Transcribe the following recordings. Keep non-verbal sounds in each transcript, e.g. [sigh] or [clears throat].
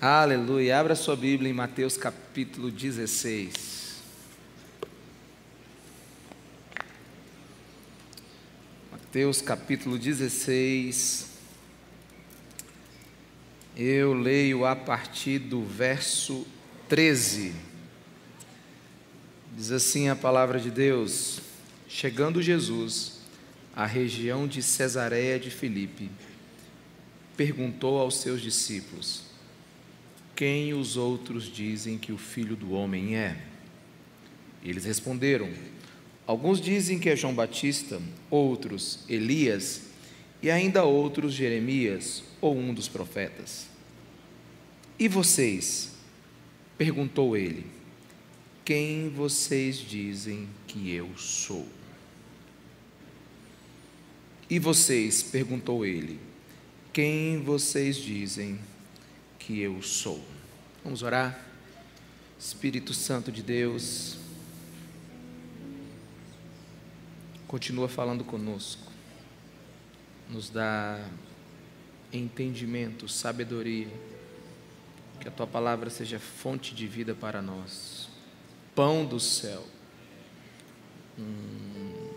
Aleluia. Abra sua Bíblia em Mateus capítulo 16. Mateus capítulo 16. Eu leio a partir do verso 13. Diz assim a palavra de Deus: Chegando Jesus à região de Cesareia de Filipe, perguntou aos seus discípulos: quem os outros dizem que o filho do homem é? Eles responderam: Alguns dizem que é João Batista, outros Elias, e ainda outros Jeremias ou um dos profetas. E vocês? perguntou ele: Quem vocês dizem que eu sou? E vocês? perguntou ele: Quem vocês dizem que eu sou. Vamos orar? Espírito Santo de Deus, continua falando conosco, nos dá entendimento, sabedoria, que a tua palavra seja fonte de vida para nós, pão do céu. Hum.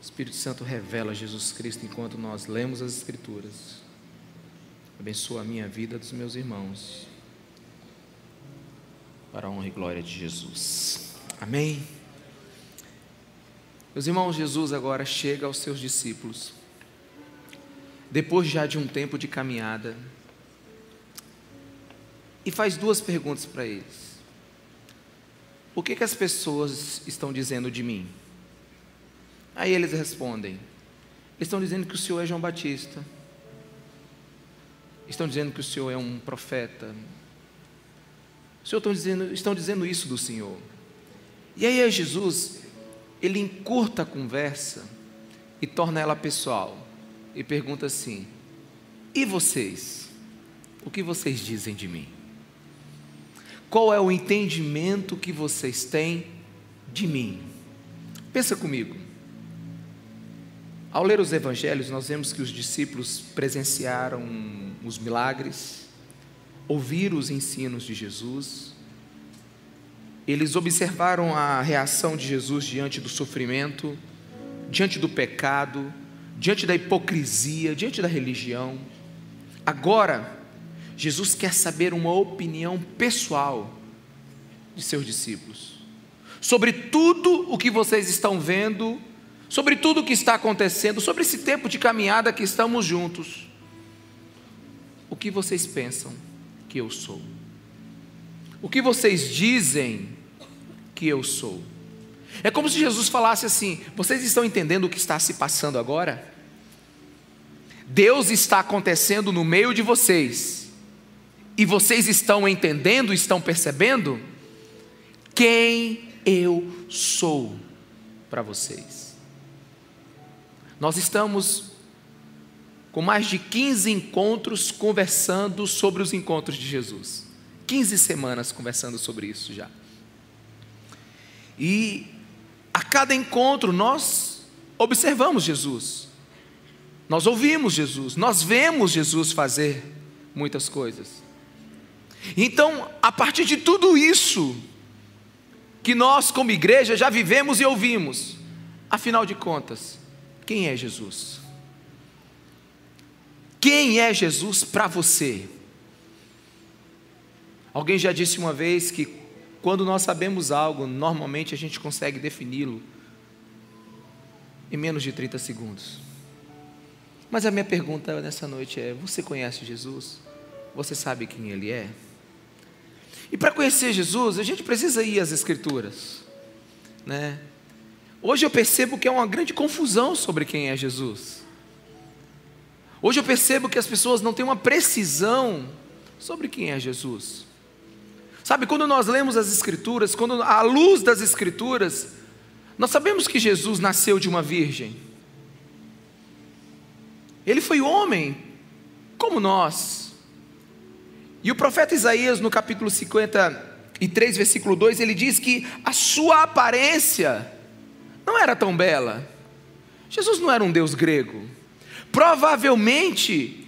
Espírito Santo revela Jesus Cristo enquanto nós lemos as Escrituras Abençoa a minha vida dos meus irmãos. Para a honra e glória de Jesus. Amém. Meus irmãos, Jesus agora chega aos seus discípulos. Depois já de um tempo de caminhada. E faz duas perguntas para eles. O que, que as pessoas estão dizendo de mim? Aí eles respondem: Eles estão dizendo que o Senhor é João Batista estão dizendo que o Senhor é um profeta. O Senhor estão dizendo, estão dizendo isso do Senhor. E aí Jesus, ele encurta a conversa e torna ela pessoal. E pergunta assim: E vocês? O que vocês dizem de mim? Qual é o entendimento que vocês têm de mim? Pensa comigo. Ao ler os evangelhos, nós vemos que os discípulos presenciaram os milagres, ouviram os ensinos de Jesus, eles observaram a reação de Jesus diante do sofrimento, diante do pecado, diante da hipocrisia, diante da religião. Agora, Jesus quer saber uma opinião pessoal de seus discípulos sobre tudo o que vocês estão vendo, sobre tudo o que está acontecendo, sobre esse tempo de caminhada que estamos juntos o que vocês pensam que eu sou? O que vocês dizem que eu sou? É como se Jesus falasse assim: vocês estão entendendo o que está se passando agora? Deus está acontecendo no meio de vocês, e vocês estão entendendo, estão percebendo quem eu sou para vocês. Nós estamos com mais de 15 encontros conversando sobre os encontros de Jesus. 15 semanas conversando sobre isso já. E a cada encontro nós observamos Jesus, nós ouvimos Jesus, nós vemos Jesus fazer muitas coisas. Então, a partir de tudo isso, que nós, como igreja, já vivemos e ouvimos, afinal de contas, quem é Jesus? Quem é Jesus para você? Alguém já disse uma vez que quando nós sabemos algo, normalmente a gente consegue defini-lo em menos de 30 segundos. Mas a minha pergunta nessa noite é: você conhece Jesus? Você sabe quem Ele é? E para conhecer Jesus, a gente precisa ir às Escrituras, né? Hoje eu percebo que é uma grande confusão sobre quem é Jesus. Hoje eu percebo que as pessoas não têm uma precisão sobre quem é Jesus. Sabe, quando nós lemos as Escrituras, quando à luz das Escrituras, nós sabemos que Jesus nasceu de uma virgem. Ele foi homem, como nós. E o profeta Isaías, no capítulo 53, versículo 2, ele diz que a sua aparência não era tão bela. Jesus não era um Deus grego. Provavelmente,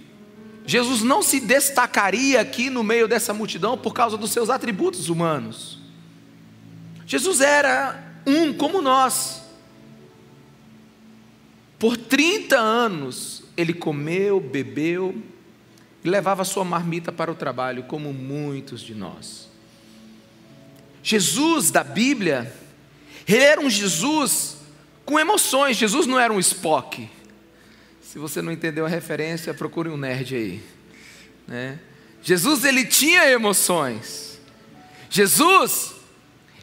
Jesus não se destacaria aqui no meio dessa multidão por causa dos seus atributos humanos. Jesus era um como nós. Por 30 anos ele comeu, bebeu e levava sua marmita para o trabalho, como muitos de nós. Jesus da Bíblia, ele era um Jesus com emoções. Jesus não era um Spock. Se você não entendeu a referência, procure um nerd aí. Né? Jesus ele tinha emoções. Jesus,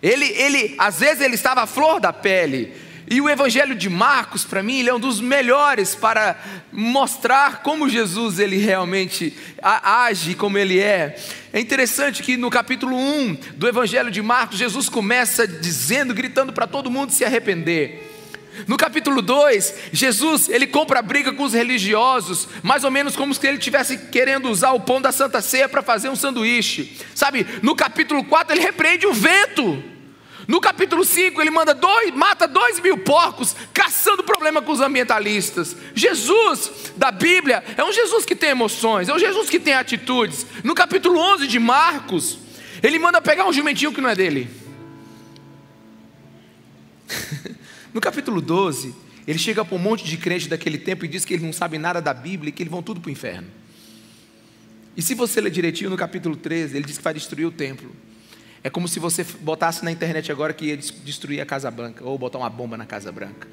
ele, ele, às vezes ele estava à flor da pele. E o Evangelho de Marcos, para mim, ele é um dos melhores para mostrar como Jesus ele realmente age, como ele é. É interessante que no capítulo 1 do Evangelho de Marcos, Jesus começa dizendo, gritando para todo mundo se arrepender. No capítulo 2, Jesus, ele compra briga com os religiosos, mais ou menos como se ele estivesse querendo usar o pão da Santa Ceia para fazer um sanduíche. Sabe? No capítulo 4, ele repreende o vento. No capítulo 5, ele manda dois, mata dois mil porcos, caçando problema com os ambientalistas. Jesus da Bíblia é um Jesus que tem emoções, é um Jesus que tem atitudes. No capítulo 11 de Marcos, ele manda pegar um jumentinho que não é dele. No capítulo 12, ele chega para um monte de crente daquele tempo e diz que eles não sabem nada da Bíblia e que eles vão tudo para o inferno. E se você ler direitinho no capítulo 13, ele diz que vai destruir o templo. É como se você botasse na internet agora que ia destruir a Casa Branca, ou botar uma bomba na Casa Branca.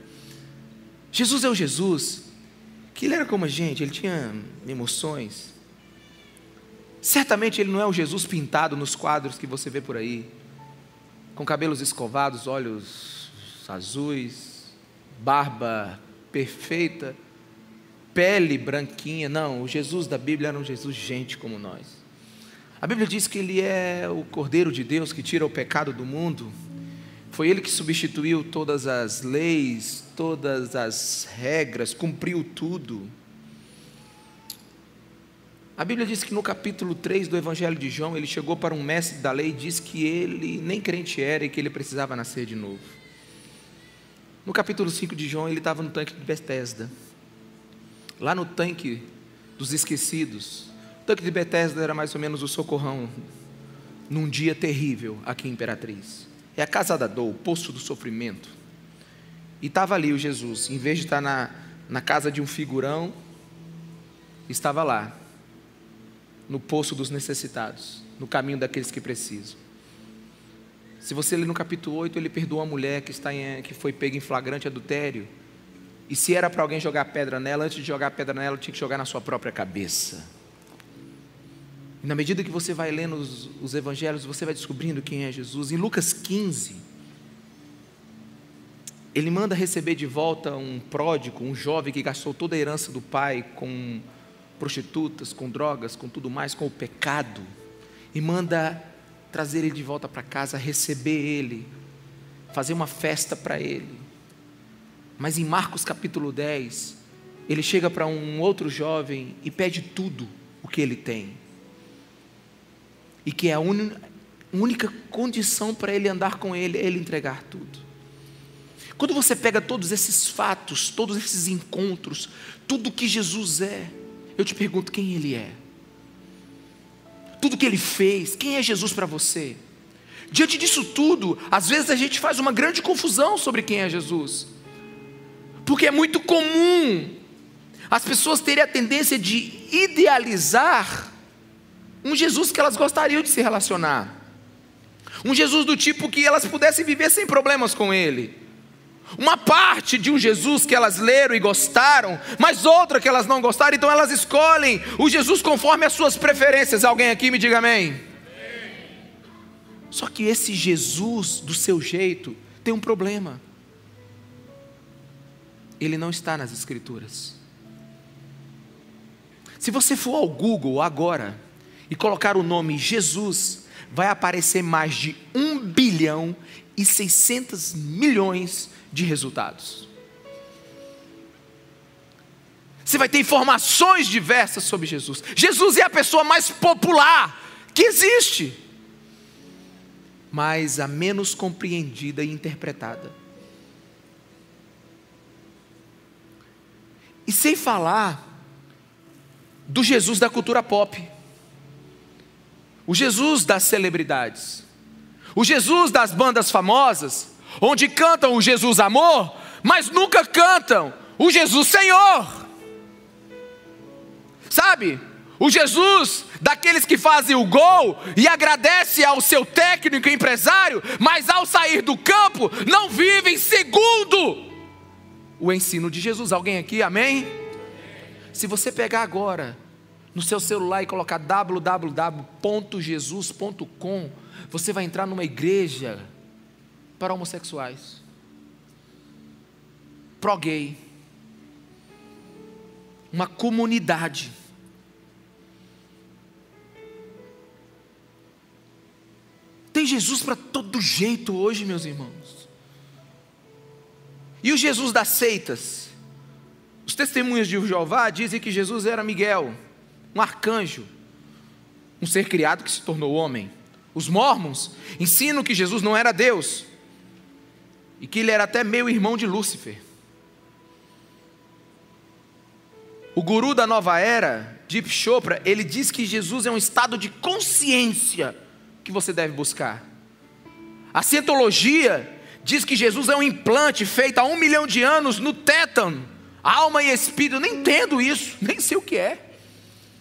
Jesus é o Jesus, que ele era como a gente, ele tinha emoções. Certamente ele não é o Jesus pintado nos quadros que você vê por aí, com cabelos escovados, olhos azuis, barba perfeita, pele branquinha. Não, o Jesus da Bíblia era um Jesus gente como nós. A Bíblia diz que ele é o Cordeiro de Deus que tira o pecado do mundo. Foi ele que substituiu todas as leis, todas as regras, cumpriu tudo. A Bíblia diz que no capítulo 3 do Evangelho de João, ele chegou para um mestre da lei e disse que ele nem crente era e que ele precisava nascer de novo. No capítulo 5 de João, ele estava no tanque de Bethesda. Lá no tanque dos esquecidos. O tanque de Bethesda era mais ou menos o socorrão num dia terrível aqui em Imperatriz. É a casa da dor, o poço do sofrimento. E estava ali o Jesus, em vez de estar na, na casa de um figurão, estava lá, no poço dos necessitados, no caminho daqueles que precisam. Se você ler no capítulo 8, ele perdoa a mulher que, está em, que foi pega em flagrante adultério. E se era para alguém jogar pedra nela, antes de jogar pedra nela, tinha que jogar na sua própria cabeça. E na medida que você vai lendo os, os evangelhos, você vai descobrindo quem é Jesus. Em Lucas 15, ele manda receber de volta um pródigo, um jovem que gastou toda a herança do pai com prostitutas, com drogas, com tudo mais, com o pecado. E manda trazer ele de volta para casa, receber ele, fazer uma festa para ele. Mas em Marcos capítulo 10, ele chega para um outro jovem e pede tudo o que ele tem. E que é a única condição para ele andar com ele é ele entregar tudo. Quando você pega todos esses fatos, todos esses encontros, tudo que Jesus é, eu te pergunto quem ele é tudo que ele fez, quem é Jesus para você? Diante disso tudo, às vezes a gente faz uma grande confusão sobre quem é Jesus, porque é muito comum as pessoas terem a tendência de idealizar um Jesus que elas gostariam de se relacionar, um Jesus do tipo que elas pudessem viver sem problemas com ele uma parte de um Jesus que elas leram e gostaram, mas outra que elas não gostaram, então elas escolhem o Jesus conforme as suas preferências. Alguém aqui me diga amém. Só que esse Jesus, do seu jeito, tem um problema. Ele não está nas Escrituras. Se você for ao Google agora e colocar o nome Jesus, vai aparecer mais de um bilhão e 600 milhões de resultados. Você vai ter informações diversas sobre Jesus. Jesus é a pessoa mais popular que existe, mas a menos compreendida e interpretada. E sem falar do Jesus da cultura pop, o Jesus das celebridades, o Jesus das bandas famosas, onde cantam o Jesus amor, mas nunca cantam o Jesus Senhor. Sabe? O Jesus daqueles que fazem o gol e agradece ao seu técnico e empresário, mas ao sair do campo não vivem segundo o ensino de Jesus. Alguém aqui, amém? Se você pegar agora no seu celular e colocar www.jesus.com, você vai entrar numa igreja para homossexuais, pró-gay, uma comunidade. Tem Jesus para todo jeito hoje, meus irmãos. E o Jesus das seitas? Os testemunhos de Jeová dizem que Jesus era Miguel, um arcanjo, um ser criado que se tornou homem. Os mormons ensinam que Jesus não era Deus e que ele era até meio irmão de Lúcifer. O guru da nova era, Deep Chopra, ele diz que Jesus é um estado de consciência que você deve buscar. A cientologia diz que Jesus é um implante feito há um milhão de anos no tétano, alma e espírito. Eu nem entendo isso, [laughs] nem sei o que é.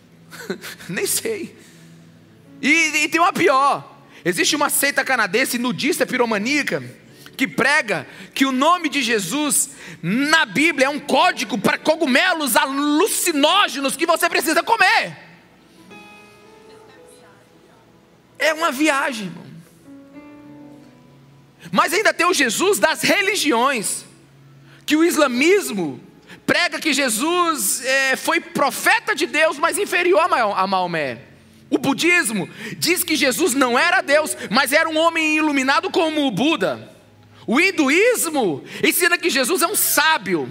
[laughs] nem sei. E, e tem uma pior: existe uma seita canadense nudista piromaníaca que prega que o nome de Jesus na Bíblia é um código para cogumelos alucinógenos que você precisa comer. É uma viagem, irmão. Mas ainda tem o Jesus das religiões, que o islamismo prega que Jesus é, foi profeta de Deus, mas inferior a Maomé. O budismo diz que Jesus não era Deus, mas era um homem iluminado como o Buda. O hinduísmo ensina que Jesus é um sábio,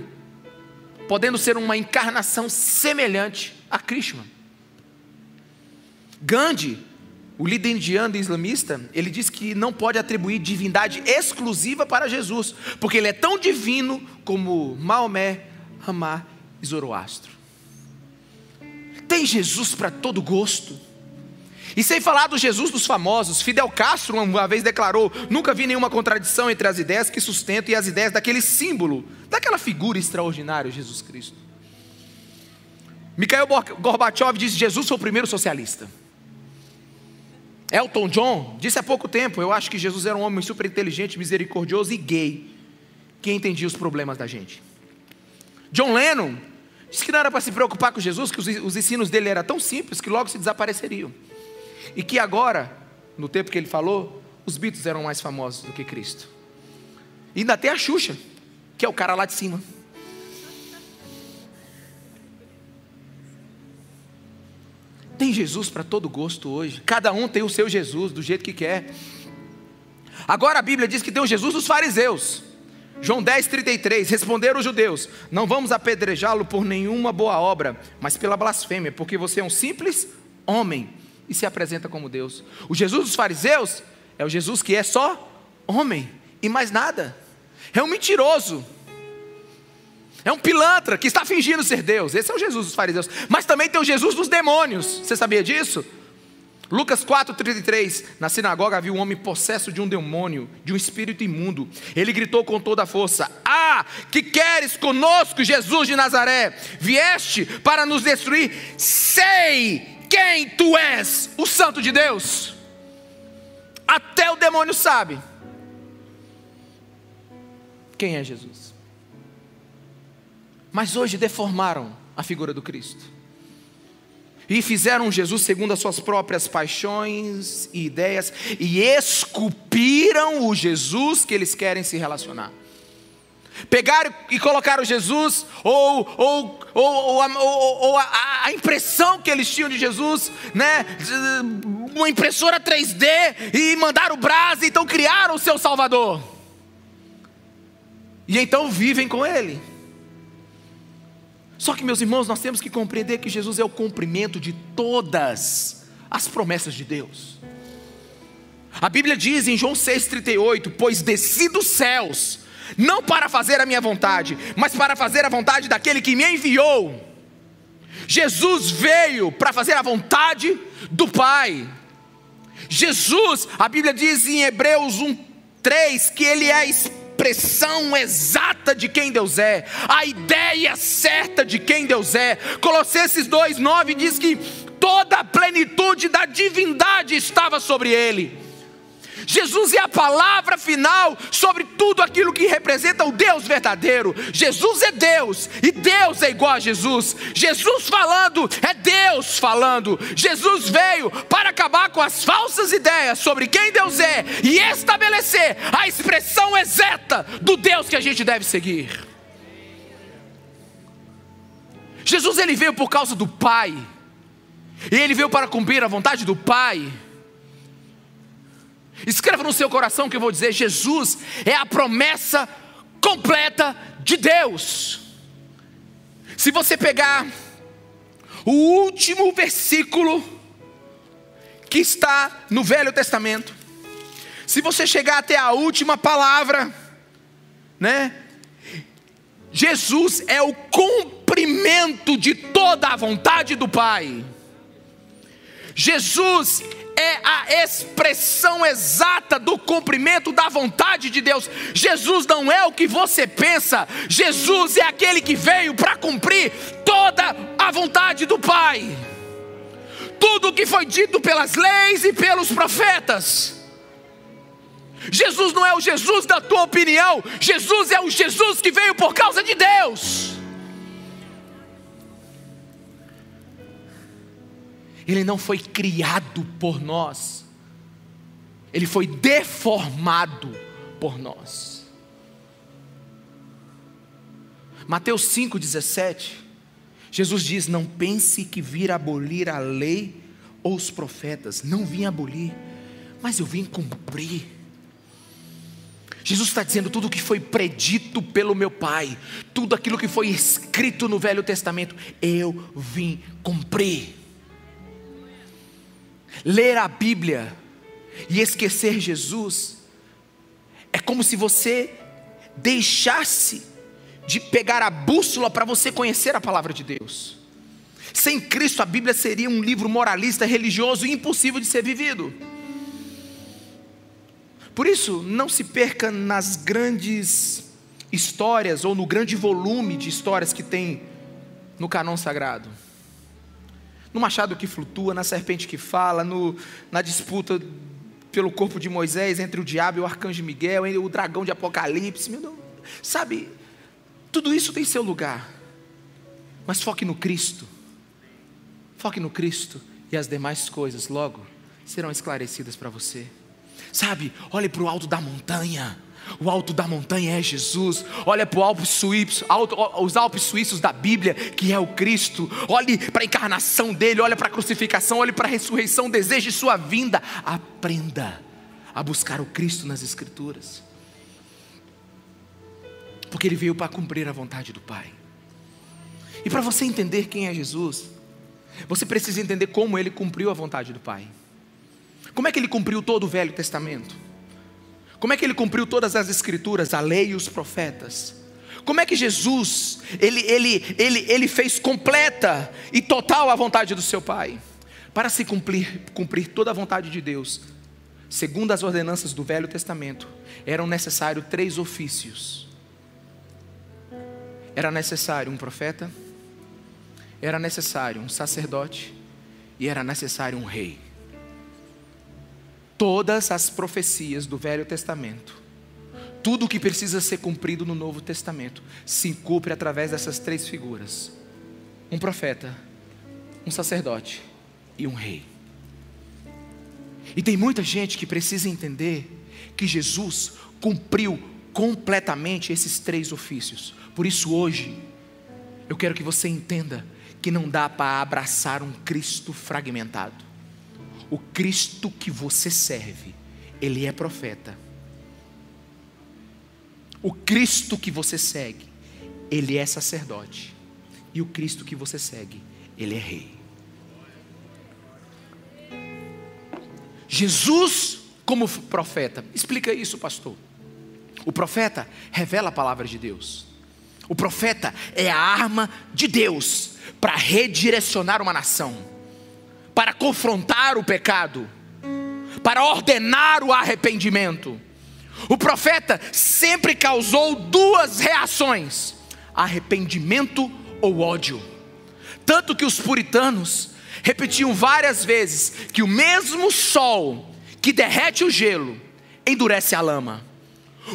podendo ser uma encarnação semelhante a Krishna. Gandhi o líder indiano e islamista, ele diz que não pode atribuir divindade exclusiva para Jesus, porque ele é tão divino como Maomé, Ramá e Zoroastro. Tem Jesus para todo gosto. E sem falar do Jesus dos famosos, Fidel Castro uma vez declarou: nunca vi nenhuma contradição entre as ideias que sustentam e as ideias daquele símbolo, daquela figura extraordinária, Jesus Cristo. Mikhail Gorbachev disse: Jesus foi o primeiro socialista. Elton John disse há pouco tempo: Eu acho que Jesus era um homem super inteligente, misericordioso e gay, que entendia os problemas da gente. John Lennon disse que não era para se preocupar com Jesus, que os, os ensinos dele eram tão simples que logo se desapareceriam. E que agora, no tempo que ele falou, os Beatles eram mais famosos do que Cristo. E ainda tem a Xuxa, que é o cara lá de cima. Tem Jesus para todo gosto hoje. Cada um tem o seu Jesus, do jeito que quer. Agora a Bíblia diz que tem o Jesus dos fariseus. João 10, 33. Responderam os judeus: Não vamos apedrejá-lo por nenhuma boa obra, mas pela blasfêmia, porque você é um simples homem e se apresenta como Deus. O Jesus dos fariseus é o Jesus que é só homem e mais nada. É um mentiroso. É um pilantra que está fingindo ser Deus. Esse é o Jesus dos fariseus. Mas também tem o Jesus dos demônios. Você sabia disso? Lucas 4,33: Na sinagoga havia um homem possesso de um demônio, de um espírito imundo. Ele gritou com toda a força: Ah, que queres conosco, Jesus de Nazaré? Vieste para nos destruir? Sei quem tu és, o Santo de Deus. Até o demônio sabe quem é Jesus. Mas hoje deformaram a figura do Cristo. E fizeram Jesus segundo as suas próprias paixões e ideias, e esculpiram o Jesus que eles querem se relacionar. Pegaram e colocaram Jesus, ou, ou, ou, a, impressão que eles tinham de Jesus, né? uma impressora 3D, e mandaram o brasa, então criaram o seu Salvador. E então vivem com ele. Só que, meus irmãos, nós temos que compreender que Jesus é o cumprimento de todas as promessas de Deus. A Bíblia diz em João 6,38: Pois desci dos céus, não para fazer a minha vontade, mas para fazer a vontade daquele que me enviou. Jesus veio para fazer a vontade do Pai. Jesus, a Bíblia diz em Hebreus 1, 3 que Ele é a expressão exata de quem Deus é, a ideia certa de quem Deus é. Colossenses 2, 9 diz que toda a plenitude da divindade estava sobre Ele. Jesus é a palavra final sobre tudo aquilo que representa o Deus verdadeiro. Jesus é Deus e Deus é igual a Jesus. Jesus falando é Deus falando. Jesus veio para acabar com as falsas ideias sobre quem Deus é e estabelecer a expressão exata do Deus que a gente deve seguir. Jesus ele veio por causa do Pai. E ele veio para cumprir a vontade do Pai. Escreva no seu coração que eu vou dizer: Jesus é a promessa completa de Deus. Se você pegar o último versículo que está no Velho Testamento, se você chegar até a última palavra, né? Jesus é o cumprimento de toda a vontade do Pai. Jesus é a expressão exata do cumprimento da vontade de Deus. Jesus não é o que você pensa, Jesus é aquele que veio para cumprir toda a vontade do Pai. Tudo o que foi dito pelas leis e pelos profetas. Jesus não é o Jesus da tua opinião, Jesus é o Jesus que veio por causa de Deus. Ele não foi criado por nós, ele foi deformado por nós. Mateus 5,17, Jesus diz: Não pense que vir abolir a lei ou os profetas, não vim abolir, mas eu vim cumprir. Jesus está dizendo tudo o que foi predito pelo meu Pai, tudo aquilo que foi escrito no Velho Testamento, eu vim cumprir. Ler a Bíblia e esquecer Jesus é como se você deixasse de pegar a bússola para você conhecer a palavra de Deus. Sem Cristo, a Bíblia seria um livro moralista, religioso e impossível de ser vivido. Por isso, não se perca nas grandes histórias ou no grande volume de histórias que tem no canon sagrado no machado que flutua, na serpente que fala, no, na disputa pelo corpo de Moisés entre o diabo e o arcanjo Miguel, o dragão de Apocalipse. Deus, sabe, tudo isso tem seu lugar. Mas foque no Cristo. Foque no Cristo e as demais coisas logo serão esclarecidas para você. Sabe, olhe para o alto da montanha. O alto da montanha é Jesus. Olha para Alpes suíço, os Alpes suíços da Bíblia, que é o Cristo. Olhe para a encarnação dele, olha para a crucificação, olhe para a ressurreição, deseje sua vinda. Aprenda a buscar o Cristo nas Escrituras. Porque ele veio para cumprir a vontade do Pai. E para você entender quem é Jesus, você precisa entender como ele cumpriu a vontade do Pai. Como é que ele cumpriu todo o Velho Testamento? Como é que ele cumpriu todas as escrituras, a lei e os profetas? Como é que Jesus, ele, ele, ele, ele fez completa e total a vontade do seu Pai? Para se cumprir, cumprir toda a vontade de Deus, segundo as ordenanças do Velho Testamento, eram necessários três ofícios. Era necessário um profeta, era necessário um sacerdote e era necessário um rei todas as profecias do Velho Testamento, tudo o que precisa ser cumprido no Novo Testamento, se cumpre através dessas três figuras: um profeta, um sacerdote e um rei. E tem muita gente que precisa entender que Jesus cumpriu completamente esses três ofícios. Por isso, hoje, eu quero que você entenda que não dá para abraçar um Cristo fragmentado o Cristo que você serve, ele é profeta. O Cristo que você segue, ele é sacerdote. E o Cristo que você segue, ele é rei. Jesus como profeta, explica isso, pastor. O profeta revela a palavra de Deus. O profeta é a arma de Deus para redirecionar uma nação, para confrontar o pecado, para ordenar o arrependimento. O profeta sempre causou duas reações: arrependimento ou ódio. Tanto que os puritanos repetiam várias vezes que o mesmo sol que derrete o gelo endurece a lama.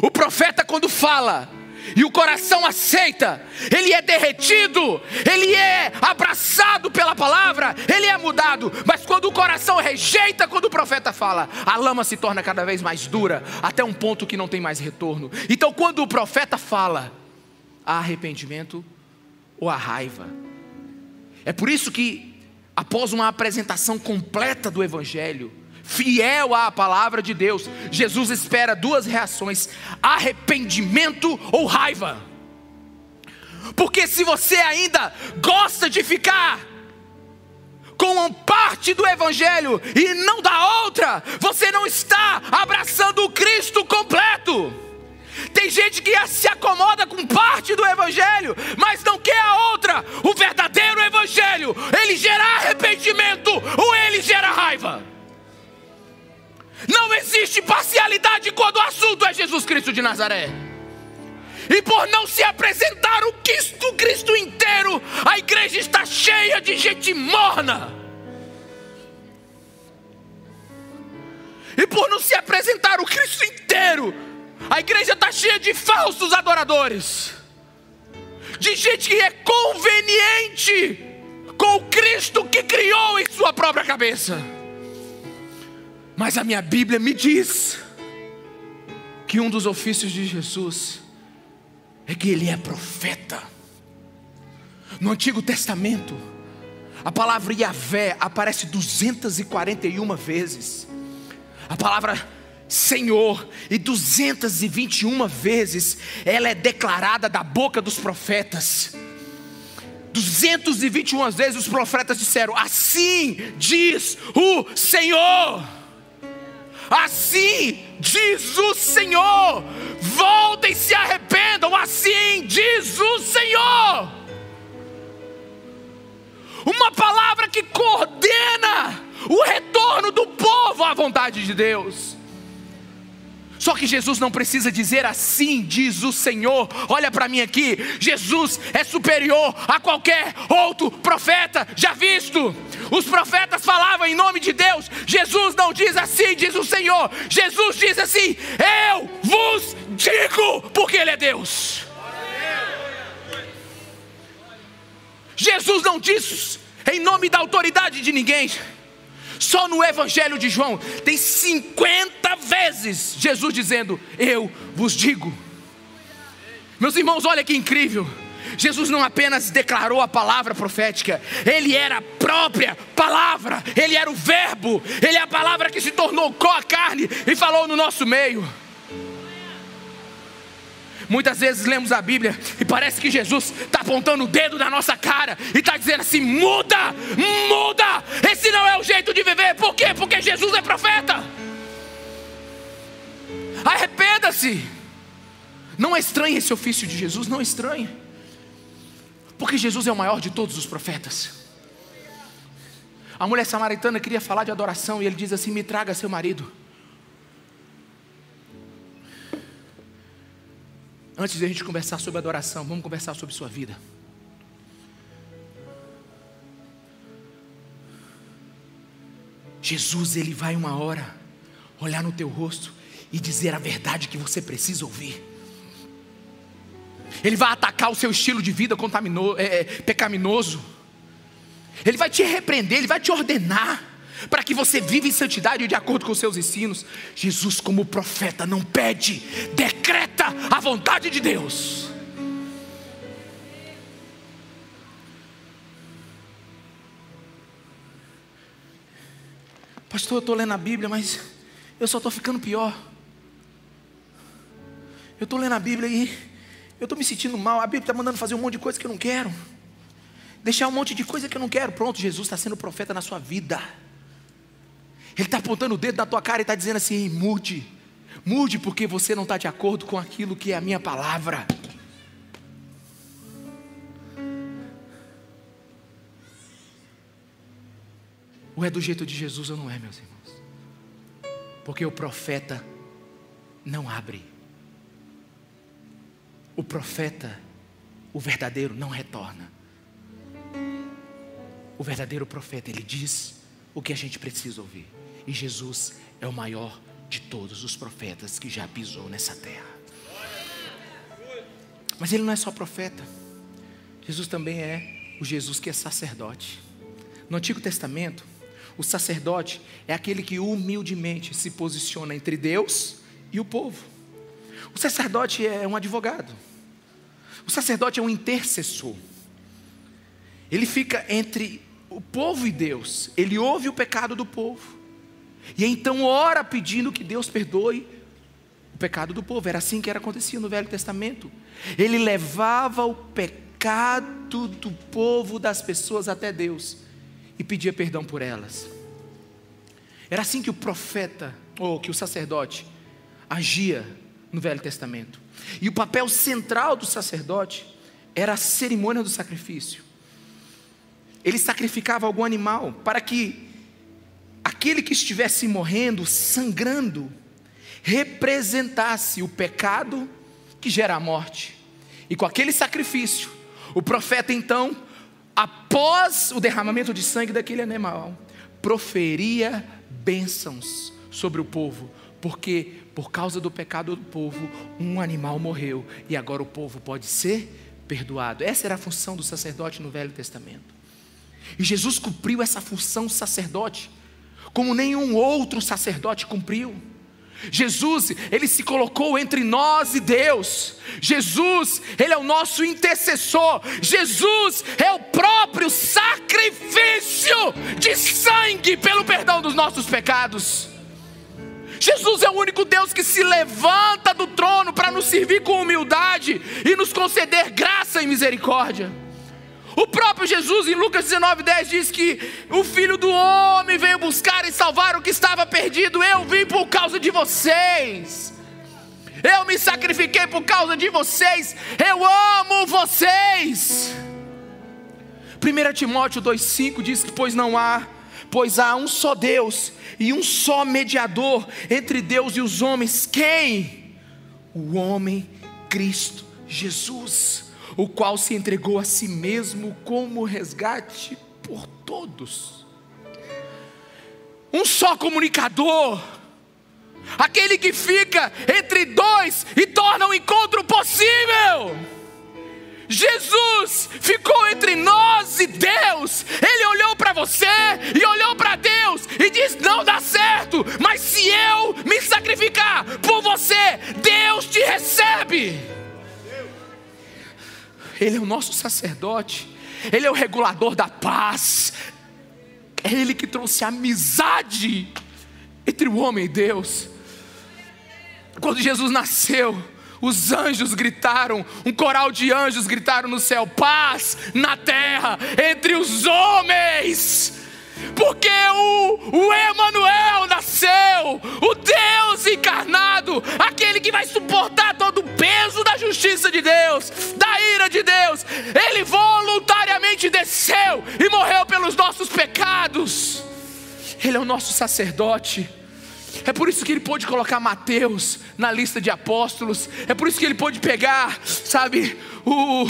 O profeta, quando fala, e o coração aceita, ele é derretido, ele é abraçado pela palavra, ele é mudado. Mas quando o coração rejeita, quando o profeta fala, a lama se torna cada vez mais dura, até um ponto que não tem mais retorno. Então, quando o profeta fala, há arrependimento ou a raiva. É por isso que, após uma apresentação completa do Evangelho, fiel à palavra de Deus, Jesus espera duas reações: arrependimento ou raiva. Porque se você ainda gosta de ficar com uma parte do Evangelho e não da outra, você não está abraçando o Cristo completo. Tem gente que se acomoda com parte do Evangelho, mas não quer a outra. O verdadeiro Evangelho, ele gera arrependimento ou ele gera raiva. Não existe parcialidade quando o assunto é Jesus Cristo de Nazaré. E por não se apresentar o Cristo, Cristo inteiro, a igreja está cheia de gente morna. E por não se apresentar o Cristo inteiro, a igreja está cheia de falsos adoradores, de gente que é conveniente com o Cristo que criou em sua própria cabeça. Mas a minha Bíblia me diz que um dos ofícios de Jesus é que ele é profeta. No Antigo Testamento, a palavra Yahvé aparece 241 vezes. A palavra Senhor, e 221 vezes ela é declarada da boca dos profetas. 221 vezes os profetas disseram: Assim diz o Senhor. Assim diz o Senhor: voltem e se arrependam, assim diz o Senhor. Uma palavra que coordena o retorno do povo à vontade de Deus. Só que Jesus não precisa dizer assim, diz o Senhor. Olha para mim aqui, Jesus é superior a qualquer outro profeta já visto. Os profetas falavam em nome de Deus. Jesus não diz assim, diz o Senhor. Jesus diz assim: Eu vos digo, porque Ele é Deus. Jesus não diz em nome da autoridade de ninguém. Só no Evangelho de João tem 50 vezes Jesus dizendo: Eu vos digo. Meus irmãos, olha que incrível. Jesus não apenas declarou a palavra profética, ele era a própria palavra, ele era o Verbo, ele é a palavra que se tornou com a carne e falou no nosso meio. Muitas vezes lemos a Bíblia e parece que Jesus está apontando o dedo na nossa cara e está dizendo assim: muda, muda, esse não é o jeito de viver. Por quê? Porque Jesus é profeta. Arrependa-se. Não estranhe esse ofício de Jesus, não estranhe. Porque Jesus é o maior de todos os profetas. A mulher samaritana queria falar de adoração e ele diz assim: Me traga seu marido. Antes de a gente conversar sobre adoração, vamos conversar sobre sua vida. Jesus, ele vai uma hora olhar no teu rosto e dizer a verdade que você precisa ouvir. Ele vai atacar o seu estilo de vida é, é, pecaminoso. Ele vai te repreender, ele vai te ordenar para que você viva em santidade de acordo com os seus ensinos. Jesus, como profeta, não pede, decreta a vontade de Deus. Pastor, eu estou lendo a Bíblia, mas eu só estou ficando pior. Eu estou lendo a Bíblia e eu estou me sentindo mal. A Bíblia está mandando fazer um monte de coisa que eu não quero. Deixar um monte de coisa que eu não quero. Pronto, Jesus está sendo profeta na sua vida. Ele está apontando o dedo na tua cara e está dizendo assim: mude, mude, porque você não está de acordo com aquilo que é a minha palavra. Ou é do jeito de Jesus ou não é, meus irmãos? Porque o profeta não abre. O profeta, o verdadeiro, não retorna. O verdadeiro profeta, ele diz o que a gente precisa ouvir. E Jesus é o maior de todos os profetas que já pisou nessa terra. Mas ele não é só profeta. Jesus também é o Jesus que é sacerdote. No Antigo Testamento, o sacerdote é aquele que humildemente se posiciona entre Deus e o povo. O sacerdote é um advogado. O sacerdote é um intercessor. Ele fica entre o povo e Deus. Ele ouve o pecado do povo. E então ora pedindo que Deus perdoe o pecado do povo. Era assim que era acontecia no Velho Testamento. Ele levava o pecado do povo, das pessoas até Deus e pedia perdão por elas. Era assim que o profeta, ou que o sacerdote, agia no Velho Testamento. E o papel central do sacerdote era a cerimônia do sacrifício. Ele sacrificava algum animal para que aquele que estivesse morrendo, sangrando, representasse o pecado que gera a morte. E com aquele sacrifício, o profeta então após o derramamento de sangue daquele animal, proferia bênçãos sobre o povo, porque por causa do pecado do povo, um animal morreu e agora o povo pode ser perdoado. Essa era a função do sacerdote no Velho Testamento. E Jesus cumpriu essa função sacerdote, como nenhum outro sacerdote cumpriu. Jesus, ele se colocou entre nós e Deus. Jesus, ele é o nosso intercessor. Jesus é o próprio sacrifício de sangue pelo perdão dos nossos pecados. Jesus é o único Deus que se levanta do trono para nos servir com humildade e nos conceder graça e misericórdia. O próprio Jesus, em Lucas 19, 10, diz que o filho do homem veio buscar e salvar o que estava perdido. Eu vim por causa de vocês. Eu me sacrifiquei por causa de vocês. Eu amo vocês. 1 Timóteo 2,5 diz que, pois não há, pois há um só Deus e um só mediador entre Deus e os homens. Quem? O homem Cristo Jesus o qual se entregou a si mesmo como resgate por todos. Um só comunicador, aquele que fica entre dois e torna o encontro possível. Jesus ficou entre nós e Deus. Ele olhou para você e olhou para Deus e disse: Não dá certo, mas se eu me sacrificar por você, Deus te recebe. Ele é o nosso sacerdote, Ele é o regulador da paz, é Ele que trouxe amizade entre o homem e Deus. Quando Jesus nasceu, os anjos gritaram, um coral de anjos gritaram no céu: paz na terra entre os homens porque o, o Emanuel nasceu, o Deus encarnado, aquele que vai suportar todo o peso da justiça de Deus, da ira de Deus, ele voluntariamente desceu e morreu pelos nossos pecados. Ele é o nosso sacerdote. É por isso que ele pôde colocar Mateus na lista de apóstolos. É por isso que ele pôde pegar, sabe, o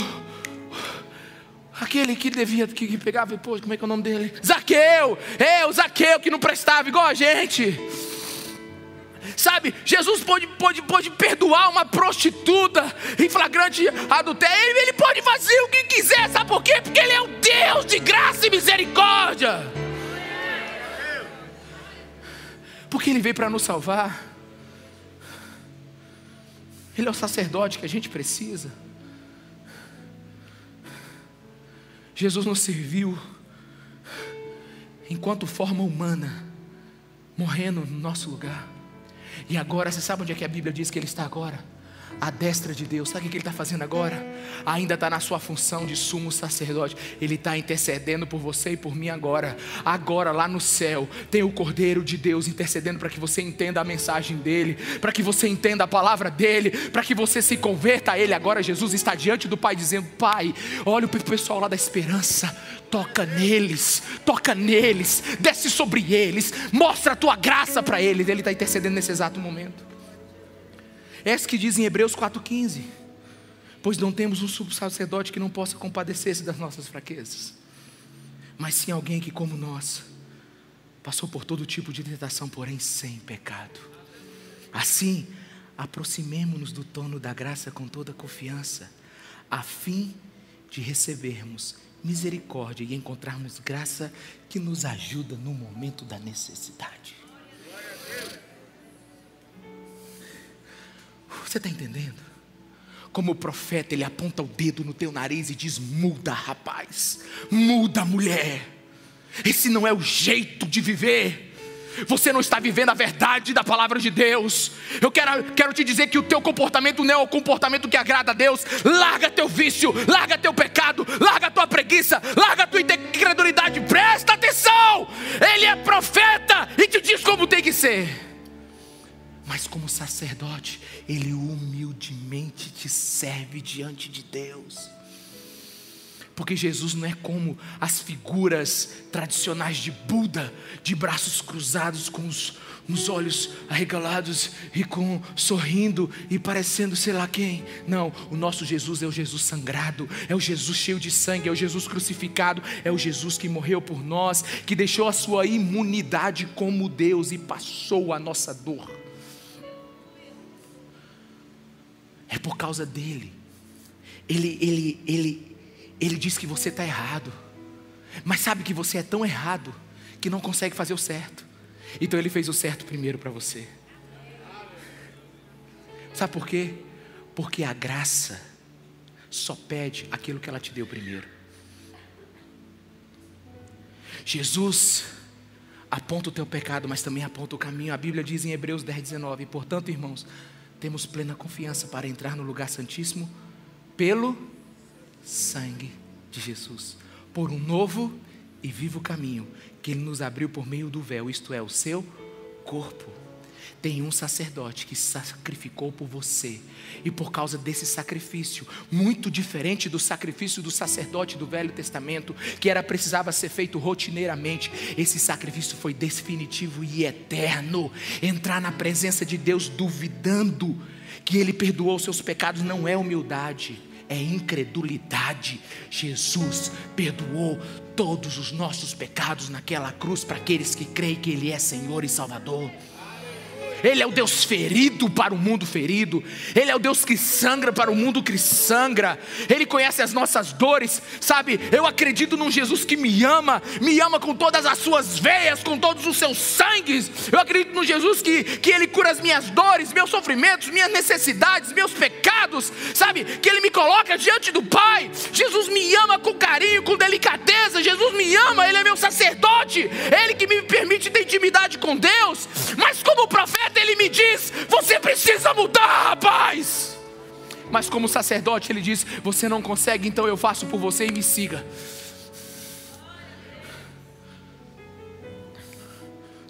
Aquele que devia, que pegava, pô, como é que é o nome dele? Zaqueu! É, o Zaqueu que não prestava, igual a gente. Sabe, Jesus pode, pode, pode perdoar uma prostituta em flagrante adultério, ele pode fazer o que quiser, sabe por quê? Porque Ele é o Deus de graça e misericórdia. Porque Ele veio para nos salvar. Ele é o sacerdote que a gente precisa. Jesus nos serviu enquanto forma humana, morrendo no nosso lugar. E agora, você sabe onde é que a Bíblia diz que Ele está agora? À destra de Deus. Sabe o que ele está fazendo agora? Ainda está na sua função de sumo sacerdote. Ele está intercedendo por você e por mim agora. Agora, lá no céu, tem o Cordeiro de Deus intercedendo para que você entenda a mensagem dele, para que você entenda a palavra dele, para que você se converta a ele. Agora, Jesus está diante do Pai dizendo: Pai, olha o pessoal lá da esperança, toca neles, toca neles, desce sobre eles, mostra a tua graça para eles. Ele está intercedendo nesse exato momento. É isso que diz em Hebreus 4,15. Pois não temos um sacerdote que não possa compadecer-se das nossas fraquezas, mas sim alguém que, como nós, passou por todo tipo de tentação, porém sem pecado. Assim, aproximemo-nos do trono da graça com toda confiança, a fim de recebermos misericórdia e encontrarmos graça que nos ajuda no momento da necessidade. Você está entendendo? Como profeta, ele aponta o dedo no teu nariz e diz: muda, rapaz, muda, mulher. Esse não é o jeito de viver. Você não está vivendo a verdade da palavra de Deus. Eu quero, quero te dizer que o teu comportamento não é o comportamento que agrada a Deus. Larga teu vício, larga teu pecado, larga tua preguiça, larga tua incredulidade. Presta atenção! Ele é profeta e te diz como tem que ser. Mas como sacerdote, ele humildemente te serve diante de Deus. Porque Jesus não é como as figuras tradicionais de Buda, de braços cruzados, com os, os olhos arregalados e com sorrindo e parecendo sei lá quem. Não, o nosso Jesus é o Jesus sangrado, é o Jesus cheio de sangue, é o Jesus crucificado, é o Jesus que morreu por nós, que deixou a sua imunidade como Deus e passou a nossa dor. É por causa dele. Ele, ele, ele, ele diz que você está errado. Mas sabe que você é tão errado que não consegue fazer o certo. Então ele fez o certo primeiro para você. Sabe por quê? Porque a graça só pede aquilo que ela te deu primeiro. Jesus aponta o teu pecado, mas também aponta o caminho. A Bíblia diz em Hebreus 10, 19: Portanto, irmãos, temos plena confiança para entrar no lugar santíssimo pelo sangue de Jesus, por um novo e vivo caminho que Ele nos abriu por meio do véu, isto é, o seu corpo tem um sacerdote que sacrificou por você. E por causa desse sacrifício, muito diferente do sacrifício do sacerdote do Velho Testamento, que era precisava ser feito rotineiramente, esse sacrifício foi definitivo e eterno. Entrar na presença de Deus duvidando que ele perdoou seus pecados não é humildade, é incredulidade. Jesus perdoou todos os nossos pecados naquela cruz para aqueles que creem que ele é Senhor e Salvador. Ele é o Deus ferido para o mundo ferido, Ele é o Deus que sangra para o mundo que sangra, Ele conhece as nossas dores, sabe? Eu acredito num Jesus que me ama, me ama com todas as suas veias, com todos os seus sangues. Eu acredito num Jesus que, que Ele cura as minhas dores, meus sofrimentos, minhas necessidades, meus pecados, sabe? Que Ele me coloca diante do Pai. Jesus me ama com carinho, com delicadeza. Jesus me ama, Ele é meu sacerdote, Ele que me permite ter intimidade com Deus. Mas como profeta, profeta ele me diz: você precisa mudar, rapaz. Mas como sacerdote ele diz: você não consegue, então eu faço por você e me siga.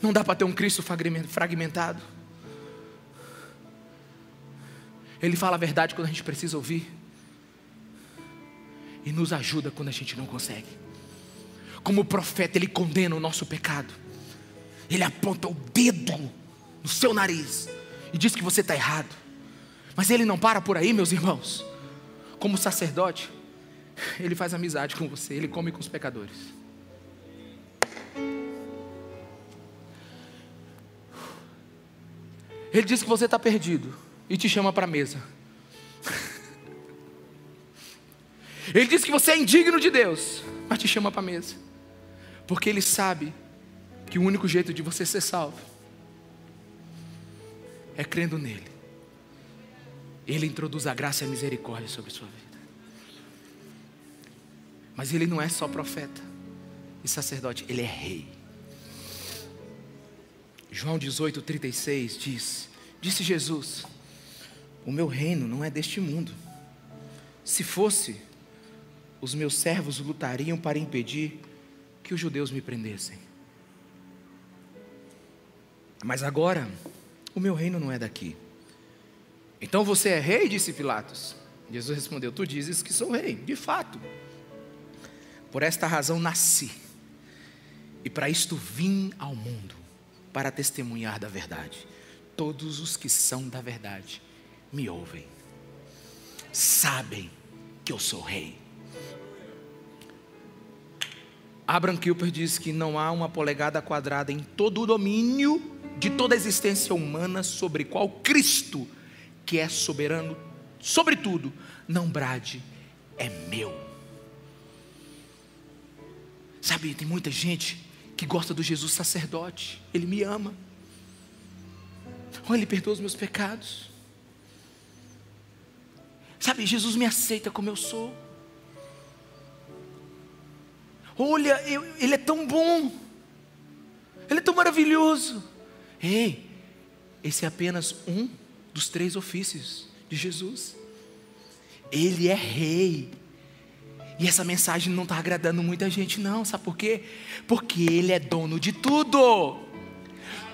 Não dá para ter um Cristo fragmentado. Ele fala a verdade quando a gente precisa ouvir. E nos ajuda quando a gente não consegue. Como profeta, ele condena o nosso pecado. Ele aponta o dedo no seu nariz e diz que você está errado. Mas ele não para por aí, meus irmãos. Como sacerdote, ele faz amizade com você, ele come com os pecadores. Ele diz que você está perdido e te chama para a mesa. [laughs] Ele diz que você é indigno de Deus, mas te chama para a mesa. Porque ele sabe que o único jeito de você ser salvo é crendo nele. Ele introduz a graça e a misericórdia sobre a sua vida. Mas ele não é só profeta e sacerdote, ele é rei. João 18, 36 diz: Disse Jesus: O meu reino não é deste mundo. Se fosse, os meus servos lutariam para impedir que os judeus me prendessem. Mas agora, o meu reino não é daqui. Então você é rei? disse Pilatos. Jesus respondeu: Tu dizes que sou rei, de fato. Por esta razão nasci, e para isto vim ao mundo, para testemunhar da verdade. Todos os que são da verdade me ouvem, sabem que eu sou rei. Abraham Kuyper diz que não há uma polegada quadrada em todo o domínio de toda a existência humana sobre qual Cristo, que é soberano sobre tudo, não brade, é meu. Sabe, tem muita gente que gosta do Jesus sacerdote, ele me ama, ele perdoa os meus pecados. Sabe, Jesus me aceita como eu sou. Olha, eu, Ele é tão bom, Ele é tão maravilhoso. Ei, esse é apenas um dos três ofícios de Jesus. Ele é rei. E essa mensagem não está agradando muita gente, não. Sabe por quê? Porque Ele é dono de tudo.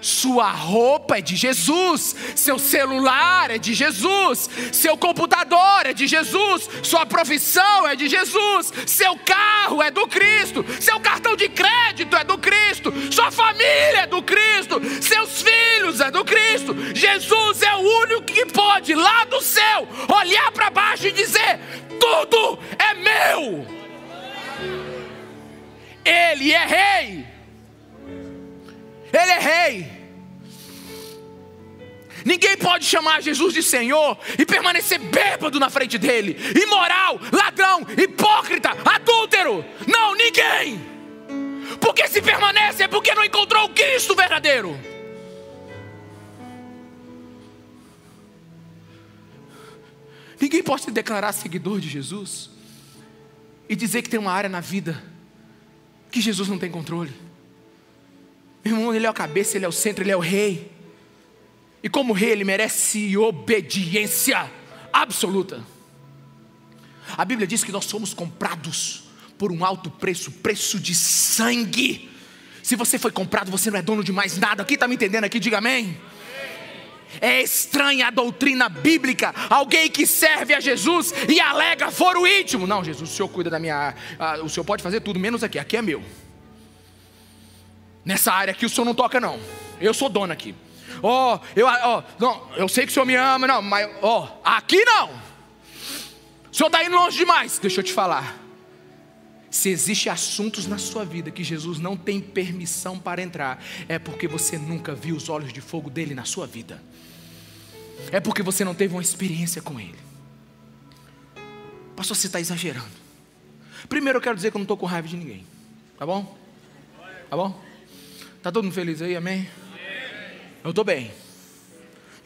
Sua roupa é de Jesus, seu celular é de Jesus, seu computador é de Jesus, sua profissão é de Jesus, seu carro é do Cristo, seu cartão de crédito é do Cristo, sua família é do Cristo, seus filhos é do Cristo. Jesus é o único que pode, lá do céu, olhar para baixo e dizer: tudo é meu. Ele é rei. Ele é rei. Ninguém pode chamar Jesus de Senhor e permanecer bêbado na frente dele, imoral, ladrão, hipócrita, adúltero. Não, ninguém. Porque se permanece é porque não encontrou o Cristo verdadeiro. Ninguém pode se declarar seguidor de Jesus e dizer que tem uma área na vida que Jesus não tem controle. Meu irmão, Ele é a cabeça, Ele é o centro, Ele é o rei. E como rei, Ele merece obediência absoluta. A Bíblia diz que nós somos comprados por um alto preço preço de sangue. Se você foi comprado, você não é dono de mais nada. Quem está me entendendo aqui, diga amém. É estranha a doutrina bíblica. Alguém que serve a Jesus e alega foro íntimo. Não, Jesus, o Senhor cuida da minha. Ah, o Senhor pode fazer tudo, menos aqui. Aqui é meu. Nessa área aqui o Senhor não toca, não. Eu sou dono aqui. Ó, oh, eu, oh, não, eu sei que o Senhor me ama, não, mas ó, oh, aqui não. O Senhor está indo longe demais. Deixa eu te falar. Se existem assuntos na sua vida que Jesus não tem permissão para entrar, é porque você nunca viu os olhos de fogo dele na sua vida. É porque você não teve uma experiência com ele. Pastor, você está exagerando. Primeiro eu quero dizer que eu não estou com raiva de ninguém. Tá bom? Tá bom? Está todo mundo feliz aí, amém? Eu estou bem.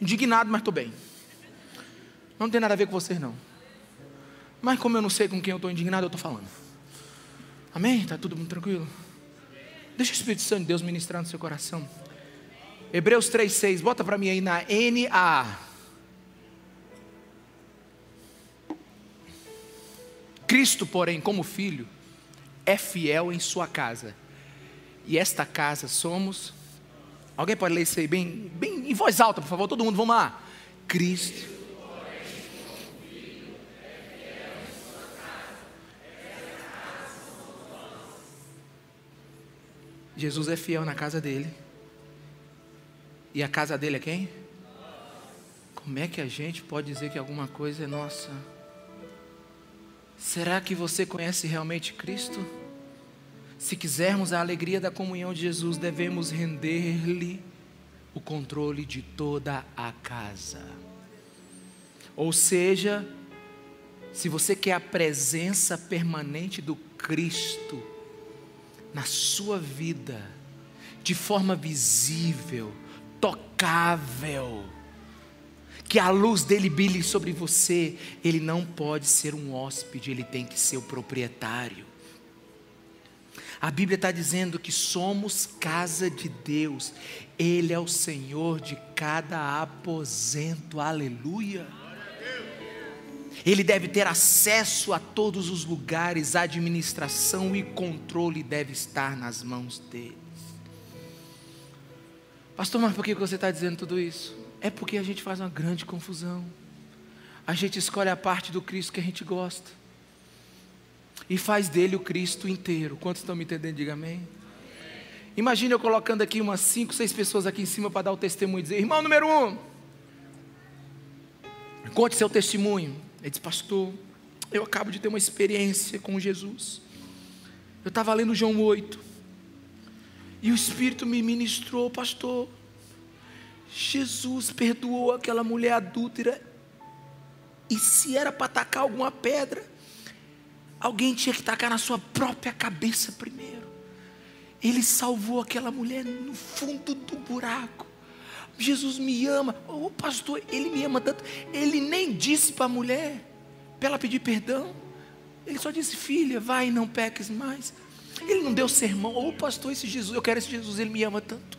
Indignado, mas estou bem. Não tem nada a ver com vocês, não. Mas como eu não sei com quem eu estou indignado, eu estou falando. Amém? Está tudo muito tranquilo? Deixa o Espírito Santo de Deus ministrar no seu coração. Hebreus 3,6, bota para mim aí na NA. Cristo, porém, como filho, é fiel em sua casa. E esta casa somos. Alguém pode ler isso aí bem, bem em voz alta, por favor, todo mundo, vamos lá. Cristo. Jesus é fiel na casa dele. E a casa dele é quem? Como é que a gente pode dizer que alguma coisa é nossa? Será que você conhece realmente Cristo? Se quisermos a alegria da comunhão de Jesus, devemos render-lhe o controle de toda a casa. Ou seja, se você quer a presença permanente do Cristo na sua vida, de forma visível, tocável, que a luz dele brilhe sobre você, ele não pode ser um hóspede, ele tem que ser o proprietário. A Bíblia está dizendo que somos casa de Deus, Ele é o Senhor de cada aposento, aleluia. Ele deve ter acesso a todos os lugares, administração e controle deve estar nas mãos deles. Pastor, mas por que você está dizendo tudo isso? É porque a gente faz uma grande confusão. A gente escolhe a parte do Cristo que a gente gosta e faz dele o Cristo inteiro. Quantos estão me entendendo? Diga amém. Imagine eu colocando aqui umas cinco, seis pessoas aqui em cima para dar o testemunho e dizer: Irmão número um, conte seu testemunho. Ele disse: Pastor, eu acabo de ter uma experiência com Jesus. Eu estava lendo João 8 e o Espírito me ministrou, pastor. Jesus perdoou aquela mulher adúltera e se era para atacar alguma pedra, alguém tinha que tacar na sua própria cabeça primeiro. Ele salvou aquela mulher no fundo do buraco. Jesus me ama. O oh, pastor, ele me ama tanto. Ele nem disse para a mulher, para ela pedir perdão. Ele só disse, filha, vai e não peques mais. Ele não deu sermão. Ô oh, pastor, esse Jesus, eu quero esse Jesus, ele me ama tanto.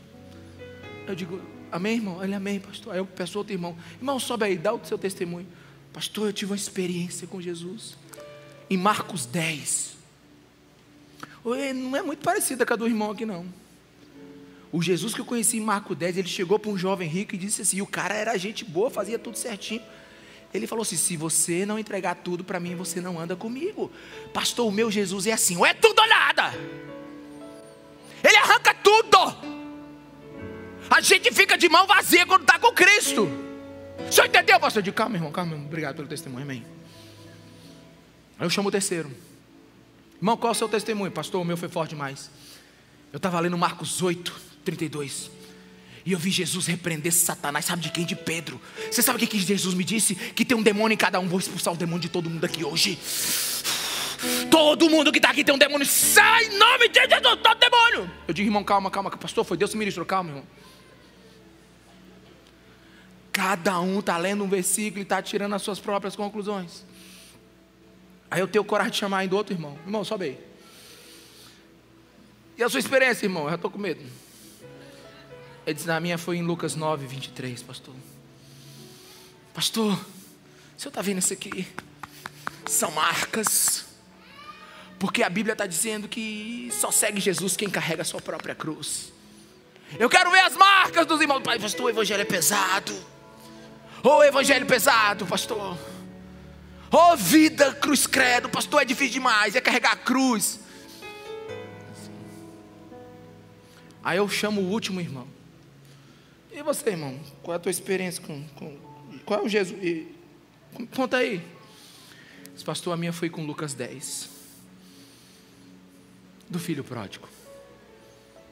Eu digo, amém, irmão? Ele, amém, pastor. Aí eu peço outro irmão, irmão, sobe aí, dá o seu testemunho. Pastor, eu tive uma experiência com Jesus. Em Marcos 10. Não é muito parecida com a do irmão aqui, não. O Jesus que eu conheci em Marcos 10, ele chegou para um jovem rico e disse assim: e o cara era gente boa, fazia tudo certinho. Ele falou assim: se você não entregar tudo para mim, você não anda comigo. Pastor, o meu Jesus é assim: ou é tudo ou nada. Ele arranca tudo. A gente fica de mão vazia quando está com Cristo. O senhor entendeu, pastor? Eu calma, irmão, calma, irmão. Obrigado pelo testemunho, amém. Aí eu chamo o terceiro. Irmão, qual é o seu testemunho? Pastor, o meu foi forte demais. Eu estava lendo Marcos 8, 32. E eu vi Jesus repreender Satanás, sabe de quem? De Pedro. Você sabe o que, Jesus me disse? Que tem um demônio em cada um. Vou expulsar o demônio de todo mundo aqui hoje. Todo mundo que está aqui tem um demônio. Sai em nome de Jesus, todo demônio. Eu digo, irmão, calma, calma. Pastor, foi Deus que ministrou. Calma, irmão. Cada um está lendo um versículo e está tirando as suas próprias conclusões. Aí eu tenho coragem de chamar ainda outro irmão. Irmão, sobe aí. E a sua experiência, irmão? Eu já estou com medo. Ele disse: Na minha foi em Lucas 9, 23, pastor. Pastor, o senhor está vendo isso aqui? São marcas. Porque a Bíblia está dizendo que só segue Jesus quem carrega a sua própria cruz. Eu quero ver as marcas dos irmãos. Pai, pastor, o evangelho é pesado. Ô oh, evangelho pesado, pastor. Oh, vida, cruz credo, pastor, é difícil demais, é carregar a cruz. Aí eu chamo o último irmão. E você, irmão? Qual é a tua experiência com. com qual é o Jesus? E, conta aí. Esse pastor, a minha foi com Lucas 10. Do filho pródigo.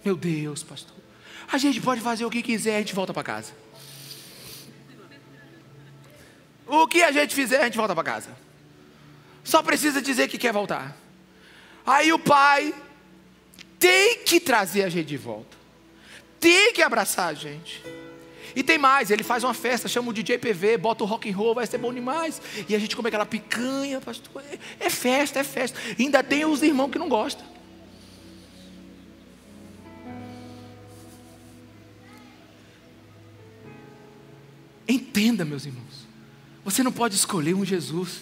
Meu Deus, pastor. A gente pode fazer o que quiser, a gente volta para casa. O que a gente fizer, a gente volta para casa. Só precisa dizer que quer voltar. Aí o pai tem que trazer a gente de volta. Tem que abraçar a gente. E tem mais, ele faz uma festa, chama o DJ PV, bota o rock and roll, vai ser bom demais. E a gente come aquela picanha, pastor. É, festa, é festa. Ainda tem os irmãos que não gostam. Entenda, meus irmãos. Você não pode escolher um Jesus.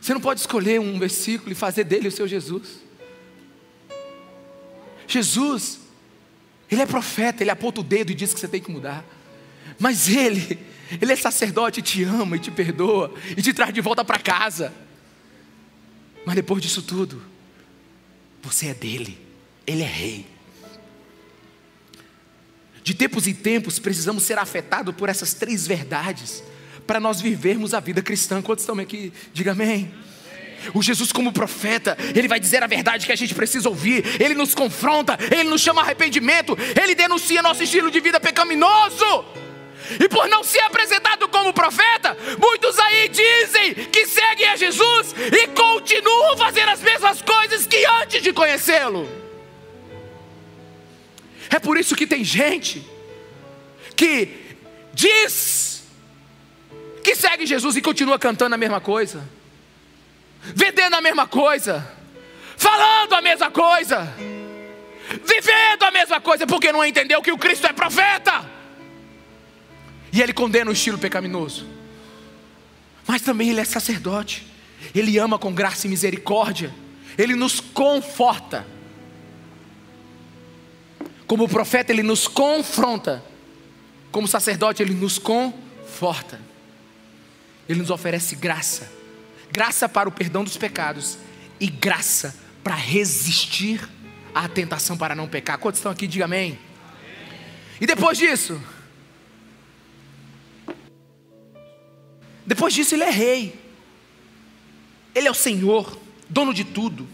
Você não pode escolher um versículo e fazer dele o seu Jesus. Jesus, ele é profeta, ele aponta o dedo e diz que você tem que mudar. Mas ele, ele é sacerdote, te ama e te perdoa e te traz de volta para casa. Mas depois disso tudo, você é dele, ele é rei. De tempos em tempos, precisamos ser afetados por essas três verdades para nós vivermos a vida cristã. Quantos estão aqui? Diga amém. O Jesus, como profeta, ele vai dizer a verdade que a gente precisa ouvir. Ele nos confronta, ele nos chama arrependimento, ele denuncia nosso estilo de vida pecaminoso. E por não ser apresentado como profeta, muitos aí dizem que seguem a Jesus e continuam fazendo as mesmas coisas que antes de conhecê-lo. É por isso que tem gente que diz que segue Jesus e continua cantando a mesma coisa, vendendo a mesma coisa, falando a mesma coisa, vivendo a mesma coisa, porque não entendeu que o Cristo é profeta. E ele condena o estilo pecaminoso. mas também Ele é sacerdote. Ele ama com graça e misericórdia. Ele nos conforta. Como profeta, Ele nos confronta. Como sacerdote, Ele nos conforta. Ele nos oferece graça graça para o perdão dos pecados e graça para resistir à tentação para não pecar. Quantos estão aqui? Diga amém. E depois disso, depois disso, Ele é rei, Ele é o Senhor, dono de tudo,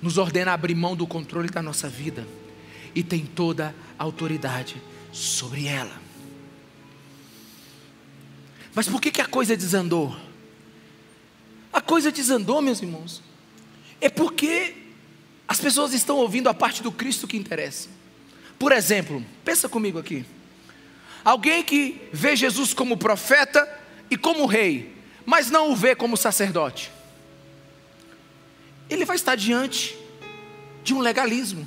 nos ordena abrir mão do controle da nossa vida e tem toda a autoridade sobre ela. Mas por que, que a coisa desandou? A coisa desandou, meus irmãos, é porque as pessoas estão ouvindo a parte do Cristo que interessa. Por exemplo, pensa comigo aqui. Alguém que vê Jesus como profeta e como rei, mas não o vê como sacerdote. Ele vai estar diante de um legalismo.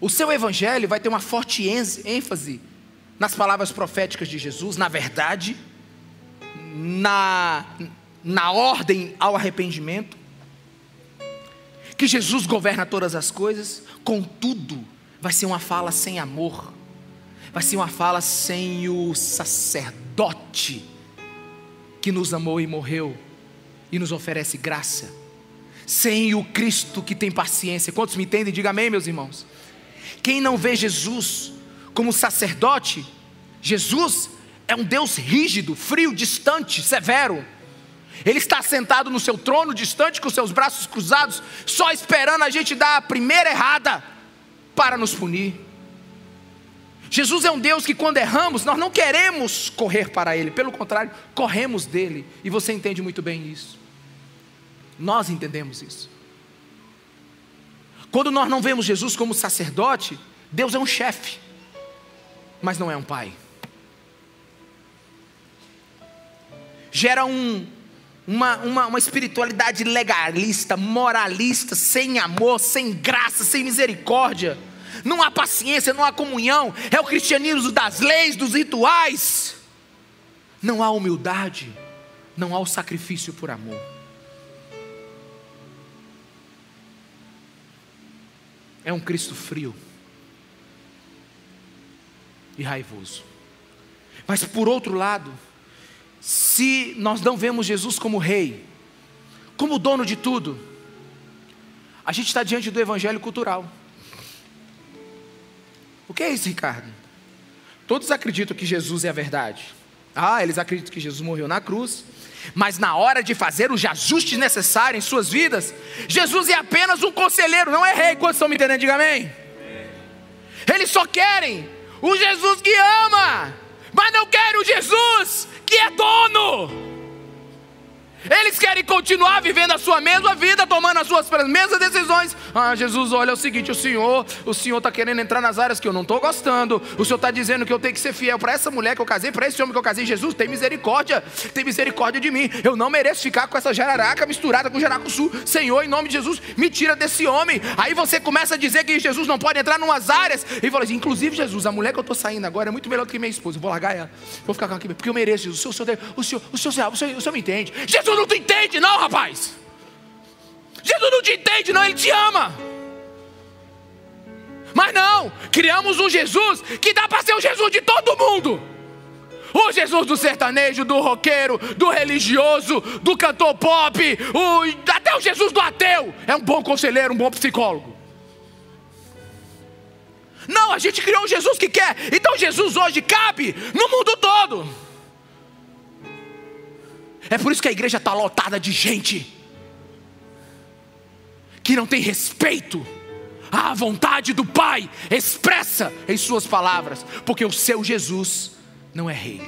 O seu evangelho vai ter uma forte ênfase nas palavras proféticas de Jesus, na verdade, na, na ordem ao arrependimento, que Jesus governa todas as coisas, contudo, vai ser uma fala sem amor, vai ser uma fala sem o sacerdote que nos amou e morreu e nos oferece graça, sem o Cristo que tem paciência. Quantos me entendem? Diga amém, meus irmãos. Quem não vê Jesus como sacerdote, Jesus é um Deus rígido, frio, distante, severo. Ele está sentado no seu trono, distante, com seus braços cruzados, só esperando a gente dar a primeira errada para nos punir. Jesus é um Deus que, quando erramos, nós não queremos correr para Ele, pelo contrário, corremos dele, e você entende muito bem isso. Nós entendemos isso. Quando nós não vemos Jesus como sacerdote, Deus é um chefe, mas não é um pai. gera um, uma, uma, uma espiritualidade legalista, moralista, sem amor, sem graça, sem misericórdia. Não há paciência, não há comunhão. É o cristianismo das leis, dos rituais. Não há humildade, não há o sacrifício por amor. É um Cristo frio e raivoso. Mas por outro lado, se nós não vemos Jesus como rei, como dono de tudo, a gente está diante do evangelho cultural. O que é isso, Ricardo? Todos acreditam que Jesus é a verdade. Ah, eles acreditam que Jesus morreu na cruz, mas na hora de fazer os ajustes necessários em suas vidas, Jesus é apenas um conselheiro, não é rei. Quantos estão me entendendo? Diga amém. Eles só querem o Jesus que ama, mas não querem o Jesus que é dono. Eles querem continuar vivendo a sua mesma vida, tomando as suas mesmas decisões. Ah, Jesus, olha é o seguinte: o Senhor, o Senhor está querendo entrar nas áreas que eu não estou gostando. O Senhor está dizendo que eu tenho que ser fiel para essa mulher que eu casei, para esse homem que eu casei. Jesus, tem misericórdia, tem misericórdia de mim. Eu não mereço ficar com essa jararaca misturada com jaracuçu. Senhor, em nome de Jesus, me tira desse homem. Aí você começa a dizer que Jesus não pode entrar em umas áreas. E fala assim: inclusive, Jesus, a mulher que eu estou saindo agora é muito melhor do que minha esposa. Eu vou largar ela, vou ficar com ela aqui, porque eu mereço, Jesus. O Senhor, o Senhor, o Senhor, o Senhor, o Senhor, o Senhor me entende. Jesus Jesus não te entende, não, rapaz. Jesus não te entende, não, Ele te ama. Mas não, criamos um Jesus que dá para ser o Jesus de todo mundo. O Jesus do sertanejo, do roqueiro, do religioso, do cantor pop, o, até o Jesus do ateu. É um bom conselheiro, um bom psicólogo. Não, a gente criou um Jesus que quer. Então Jesus hoje cabe no mundo todo. É por isso que a igreja está lotada de gente que não tem respeito à vontade do Pai expressa em Suas palavras, porque o seu Jesus não é rei.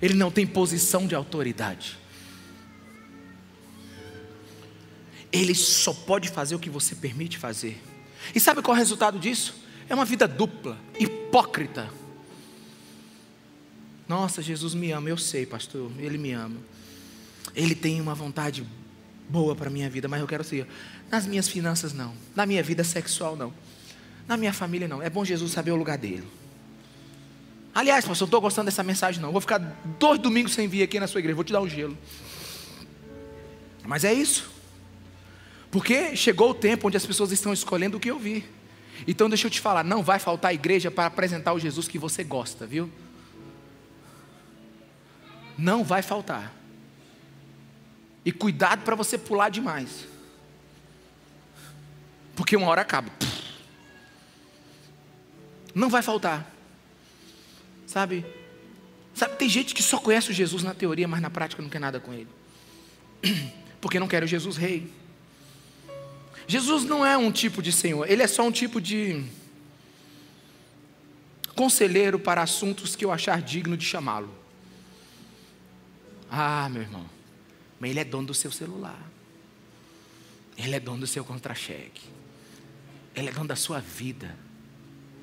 Ele não tem posição de autoridade. Ele só pode fazer o que você permite fazer. E sabe qual é o resultado disso? É uma vida dupla, hipócrita. Nossa, Jesus me ama, eu sei, pastor, Ele me ama. Ele tem uma vontade boa para a minha vida, mas eu quero ser. Nas minhas finanças, não. Na minha vida sexual, não. Na minha família, não. É bom Jesus saber o lugar dele. Aliás, pastor, eu estou gostando dessa mensagem, não. Eu vou ficar dois domingos sem vir aqui na sua igreja, vou te dar um gelo. Mas é isso. Porque chegou o tempo onde as pessoas estão escolhendo o que ouvir. Então deixa eu te falar, não vai faltar igreja para apresentar o Jesus que você gosta, viu? Não vai faltar. E cuidado para você pular demais. Porque uma hora acaba. Não vai faltar. Sabe? Sabe, tem gente que só conhece o Jesus na teoria, mas na prática não quer nada com ele. [clears throat] Porque não quer o Jesus rei. Jesus não é um tipo de Senhor, ele é só um tipo de conselheiro para assuntos que eu achar digno de chamá-lo. Ah, meu irmão, mas ele é dono do seu celular, ele é dono do seu contra-cheque, ele é dono da sua vida,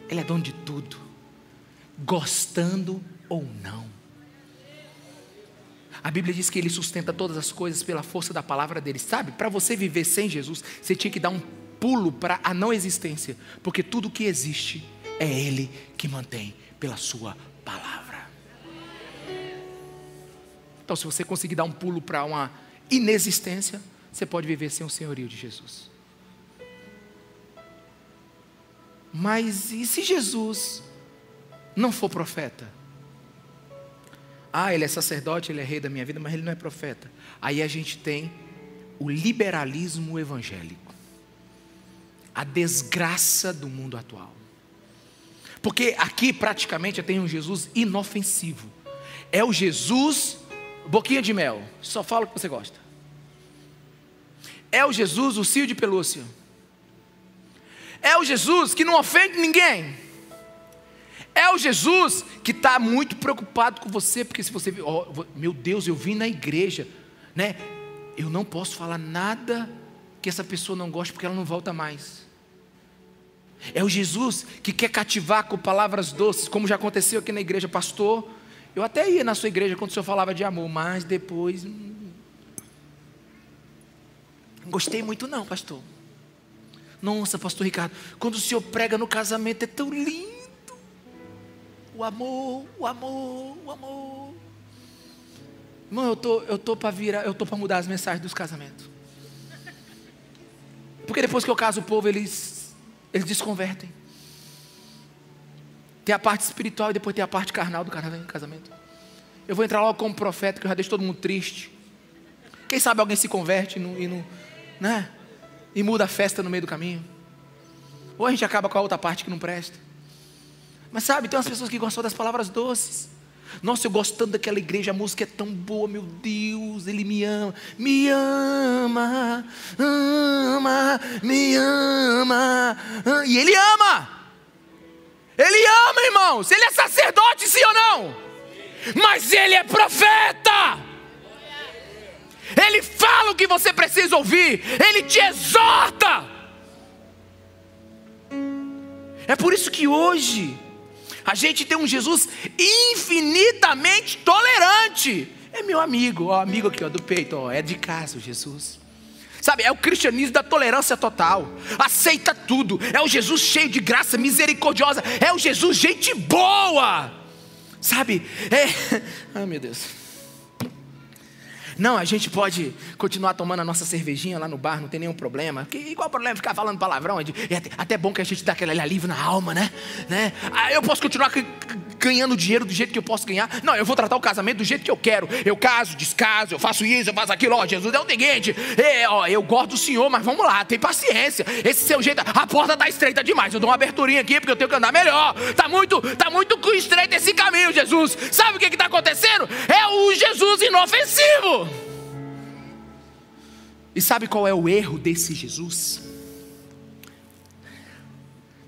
ele é dono de tudo, gostando ou não. A Bíblia diz que ele sustenta todas as coisas pela força da palavra dele. Sabe, para você viver sem Jesus, você tinha que dar um pulo para a não existência, porque tudo que existe é ele que mantém pela sua palavra. Então, se você conseguir dar um pulo para uma inexistência, você pode viver sem o senhorio de Jesus. Mas e se Jesus não for profeta? Ah, ele é sacerdote, ele é rei da minha vida, mas ele não é profeta. Aí a gente tem o liberalismo evangélico, a desgraça do mundo atual. Porque aqui praticamente tenho um Jesus inofensivo. É o Jesus boquinha de mel, só fala o que você gosta. É o Jesus o cio de pelúcia. É o Jesus que não ofende ninguém. É o Jesus que está muito preocupado com você, porque se você, oh, meu Deus, eu vim na igreja, né? Eu não posso falar nada que essa pessoa não goste, porque ela não volta mais. É o Jesus que quer cativar com palavras doces, como já aconteceu aqui na igreja, pastor. Eu até ia na sua igreja quando o senhor falava de amor, mas depois. Hum, gostei muito, não, pastor. Nossa, pastor Ricardo, quando o senhor prega no casamento é tão lindo. O amor, o amor, o amor. Irmão, eu tô, eu tô para virar, eu tô para mudar as mensagens dos casamentos. Porque depois que eu caso o povo, eles eles desconvertem. Tem a parte espiritual e depois tem a parte carnal do casamento. Eu vou entrar logo como profeta, que eu já deixo todo mundo triste. Quem sabe alguém se converte e e, né? e muda a festa no meio do caminho. Ou a gente acaba com a outra parte que não presta. Mas sabe, tem umas pessoas que gostam das palavras doces. Nossa, eu gostando daquela igreja, a música é tão boa, meu Deus, ele me ama, me ama, ama, me ama, e ele ama, ele ama, irmãos, ele é sacerdote, sim ou não? Mas ele é profeta, ele fala o que você precisa ouvir, ele te exorta. É por isso que hoje, a gente tem um Jesus infinitamente tolerante. É meu amigo, ó, amigo aqui ó, do peito, ó, é de casa o Jesus. Sabe, é o cristianismo da tolerância total. Aceita tudo. É o Jesus cheio de graça, misericordiosa. É o Jesus gente boa. Sabe? É. [laughs] Ai, meu Deus. Não, a gente pode continuar tomando a nossa cervejinha lá no bar, não tem nenhum problema. Que, igual o problema ficar falando palavrão? É até, até bom que a gente dá aquele alívio na alma, né? né? Ah, eu posso continuar ganhando dinheiro do jeito que eu posso ganhar. Não, eu vou tratar o casamento do jeito que eu quero. Eu caso, descaso, eu faço isso, eu faço aquilo. Ó, Jesus é o seguinte: é, ó, eu gosto do Senhor, mas vamos lá, tem paciência. Esse seu jeito, a porta está estreita demais. Eu dou uma aberturinha aqui porque eu tenho que andar melhor. Tá muito, tá muito estreito esse caminho, Jesus. Sabe o que está acontecendo? É o Jesus inofensivo. E sabe qual é o erro desse Jesus?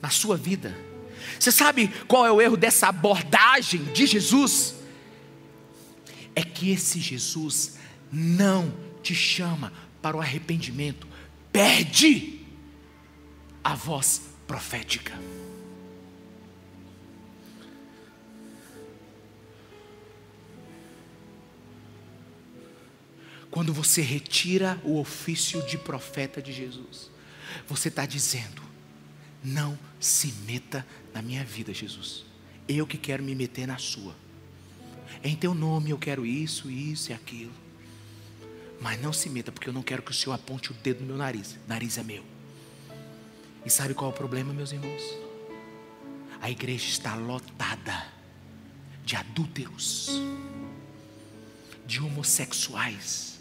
Na sua vida você sabe qual é o erro dessa abordagem de Jesus? É que esse Jesus não te chama para o arrependimento, perde a voz profética. Quando você retira o ofício de profeta de Jesus, você está dizendo: não se meta na minha vida, Jesus. Eu que quero me meter na sua. Em teu nome eu quero isso, isso e aquilo. Mas não se meta, porque eu não quero que o Senhor aponte o dedo no meu nariz. Nariz é meu. E sabe qual é o problema, meus irmãos? A igreja está lotada de adúlteros, de homossexuais,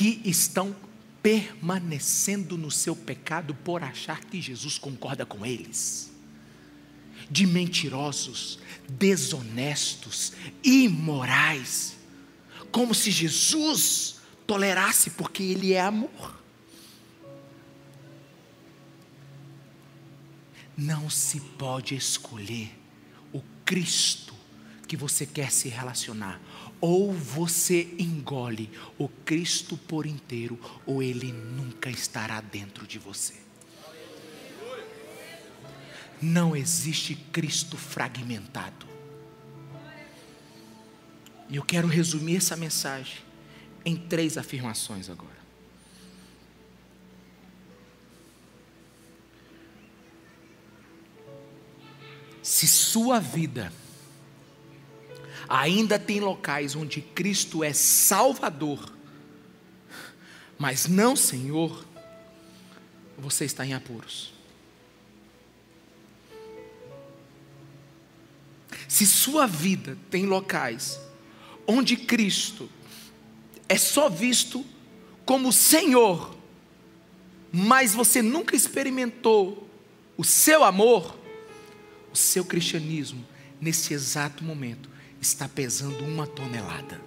que estão permanecendo no seu pecado por achar que Jesus concorda com eles, de mentirosos, desonestos, imorais, como se Jesus tolerasse, porque Ele é amor. Não se pode escolher o Cristo que você quer se relacionar. Ou você engole o Cristo por inteiro, ou ele nunca estará dentro de você. Não existe Cristo fragmentado. E eu quero resumir essa mensagem em três afirmações agora. Se sua vida ainda tem locais onde Cristo é Salvador, mas não Senhor, você está em apuros. Se sua vida tem locais onde Cristo é só visto como Senhor, mas você nunca experimentou o seu amor, o seu cristianismo, nesse exato momento, está pesando uma tonelada.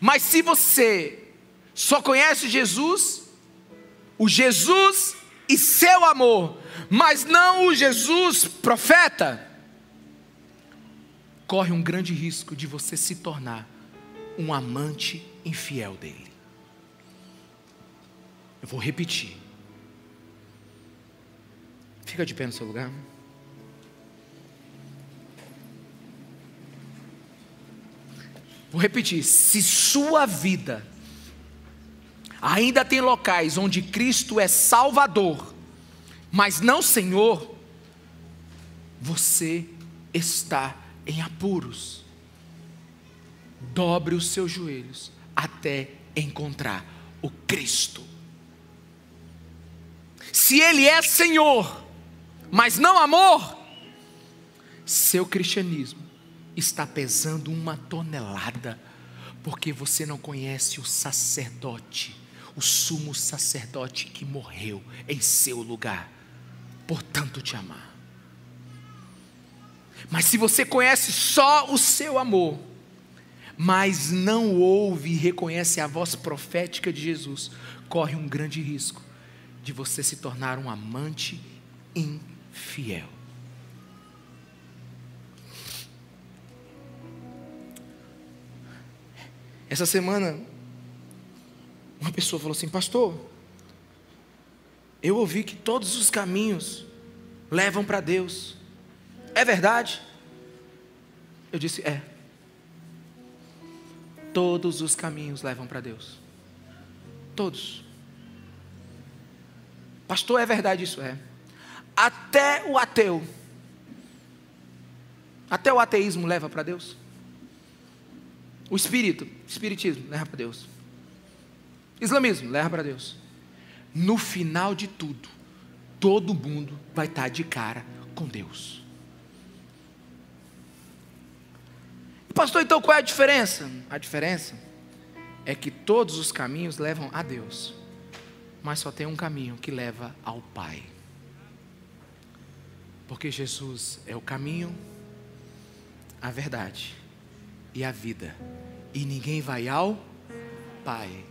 Mas se você só conhece Jesus, o Jesus e seu amor, mas não o Jesus profeta, corre um grande risco de você se tornar um amante infiel dele. Eu vou repetir. Fica de pé no seu lugar. Vou repetir: se sua vida ainda tem locais onde Cristo é Salvador, mas não Senhor, você está em apuros. Dobre os seus joelhos até encontrar o Cristo. Se Ele é Senhor, mas não amor, seu cristianismo está pesando uma tonelada, porque você não conhece o sacerdote, o sumo sacerdote que morreu em seu lugar, por tanto te amar. Mas se você conhece só o seu amor, mas não ouve e reconhece a voz profética de Jesus, corre um grande risco de você se tornar um amante infiel. Essa semana, uma pessoa falou assim: Pastor, eu ouvi que todos os caminhos levam para Deus. É verdade? Eu disse: É. Todos os caminhos levam para Deus. Todos. Pastor, é verdade isso? É. Até o ateu. Até o ateísmo leva para Deus. O espírito, espiritismo, leva para Deus. Islamismo, leva para Deus. No final de tudo, todo mundo vai estar de cara com Deus. Pastor, então qual é a diferença? A diferença é que todos os caminhos levam a Deus, mas só tem um caminho que leva ao Pai. Porque Jesus é o caminho, a verdade e a vida, e ninguém vai ao Pai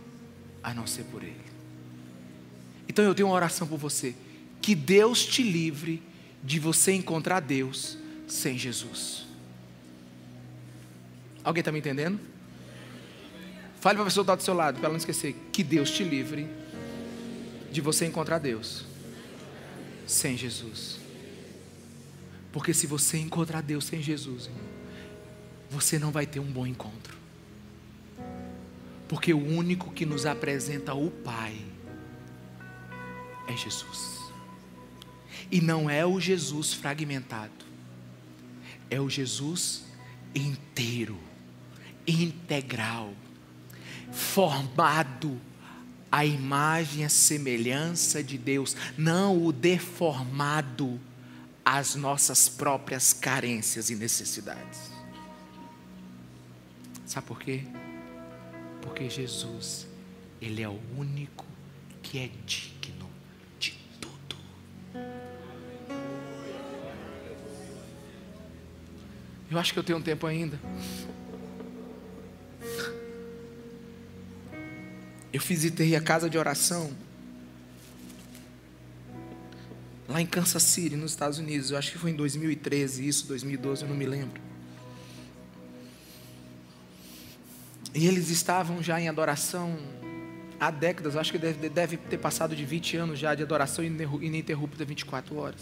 a não ser por Ele. Então eu tenho uma oração por você, que Deus te livre de você encontrar Deus sem Jesus. Alguém está me entendendo? Fale para a pessoa que está do seu lado, para ela não esquecer. Que Deus te livre de você encontrar Deus sem Jesus. Porque se você encontrar Deus sem Jesus, você não vai ter um bom encontro. Porque o único que nos apresenta o Pai é Jesus. E não é o Jesus fragmentado, é o Jesus inteiro, integral, formado à imagem e semelhança de Deus, não o deformado às nossas próprias carências e necessidades. Sabe por quê? Porque Jesus, Ele é o único que é digno de tudo. Eu acho que eu tenho um tempo ainda. Eu visitei a casa de oração lá em Kansas City, nos Estados Unidos. Eu acho que foi em 2013, isso, 2012, eu não me lembro. E eles estavam já em adoração há décadas, acho que deve, deve ter passado de 20 anos já de adoração ininterrupta 24 horas.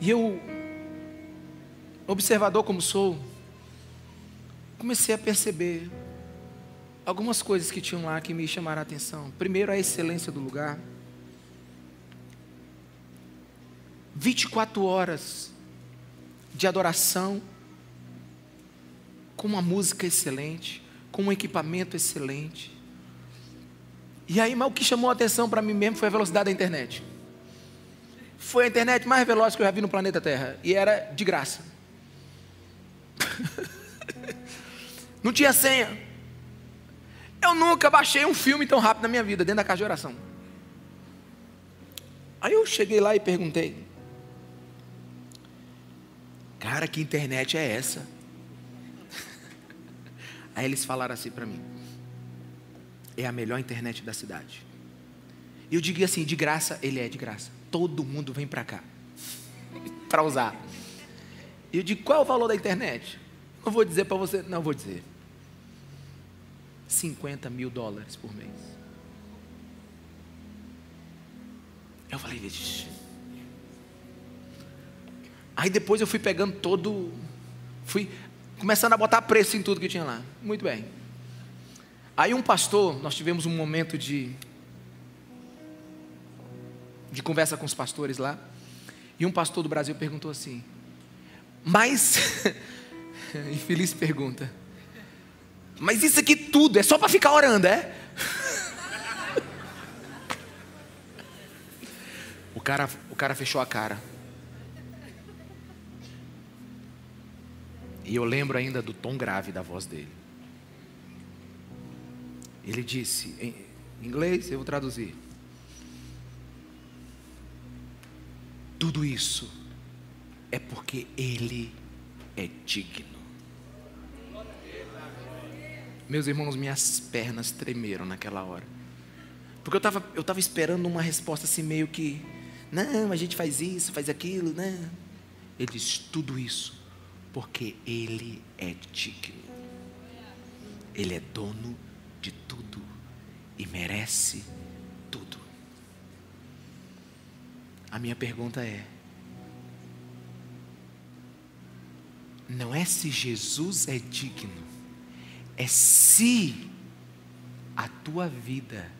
E eu, observador como sou, comecei a perceber algumas coisas que tinham lá que me chamaram a atenção. Primeiro, a excelência do lugar. 24 horas de adoração, com uma música excelente, com um equipamento excelente. E aí, mas o que chamou a atenção para mim mesmo foi a velocidade da internet. Foi a internet mais veloz que eu já vi no planeta Terra. E era de graça. [laughs] Não tinha senha. Eu nunca baixei um filme tão rápido na minha vida, dentro da casa de oração. Aí eu cheguei lá e perguntei: Cara, que internet é essa? Aí eles falaram assim para mim: É a melhor internet da cidade. E eu digo assim: de graça, ele é de graça. Todo mundo vem para cá [laughs] para usar. E eu digo: qual é o valor da internet? Não vou dizer para você, não vou dizer. 50 mil dólares por mês. Eu falei, Vixe. Aí depois eu fui pegando todo, fui começando a botar preço em tudo que tinha lá. Muito bem. Aí um pastor, nós tivemos um momento de de conversa com os pastores lá, e um pastor do Brasil perguntou assim: "Mas [laughs] infeliz pergunta. Mas isso aqui tudo é só para ficar orando, é?" o cara, o cara fechou a cara. E eu lembro ainda do tom grave da voz dele. Ele disse, em inglês, eu vou traduzir. Tudo isso é porque Ele é digno. Meus irmãos, minhas pernas tremeram naquela hora. Porque eu estava eu tava esperando uma resposta assim, meio que, não, a gente faz isso, faz aquilo, né? Ele diz: tudo isso porque Ele é digno. Ele é dono de tudo e merece tudo. A minha pergunta é: não é se Jesus é digno, é se a tua vida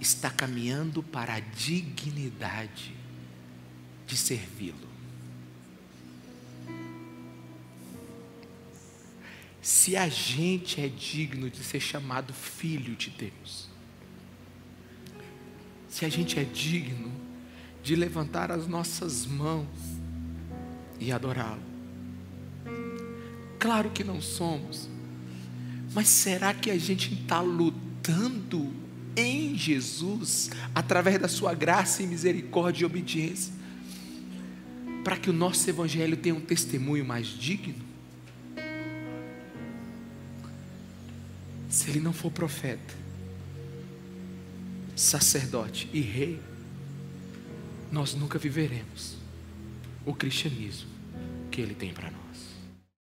está caminhando para a dignidade de servi-lo. Se a gente é digno de ser chamado filho de Deus, se a gente é digno de levantar as nossas mãos e adorá-lo. Claro que não somos, mas será que a gente está lutando em Jesus, através da Sua graça e misericórdia e obediência, para que o nosso Evangelho tenha um testemunho mais digno? Se ele não for profeta, sacerdote e rei, nós nunca viveremos o cristianismo que ele tem para nós.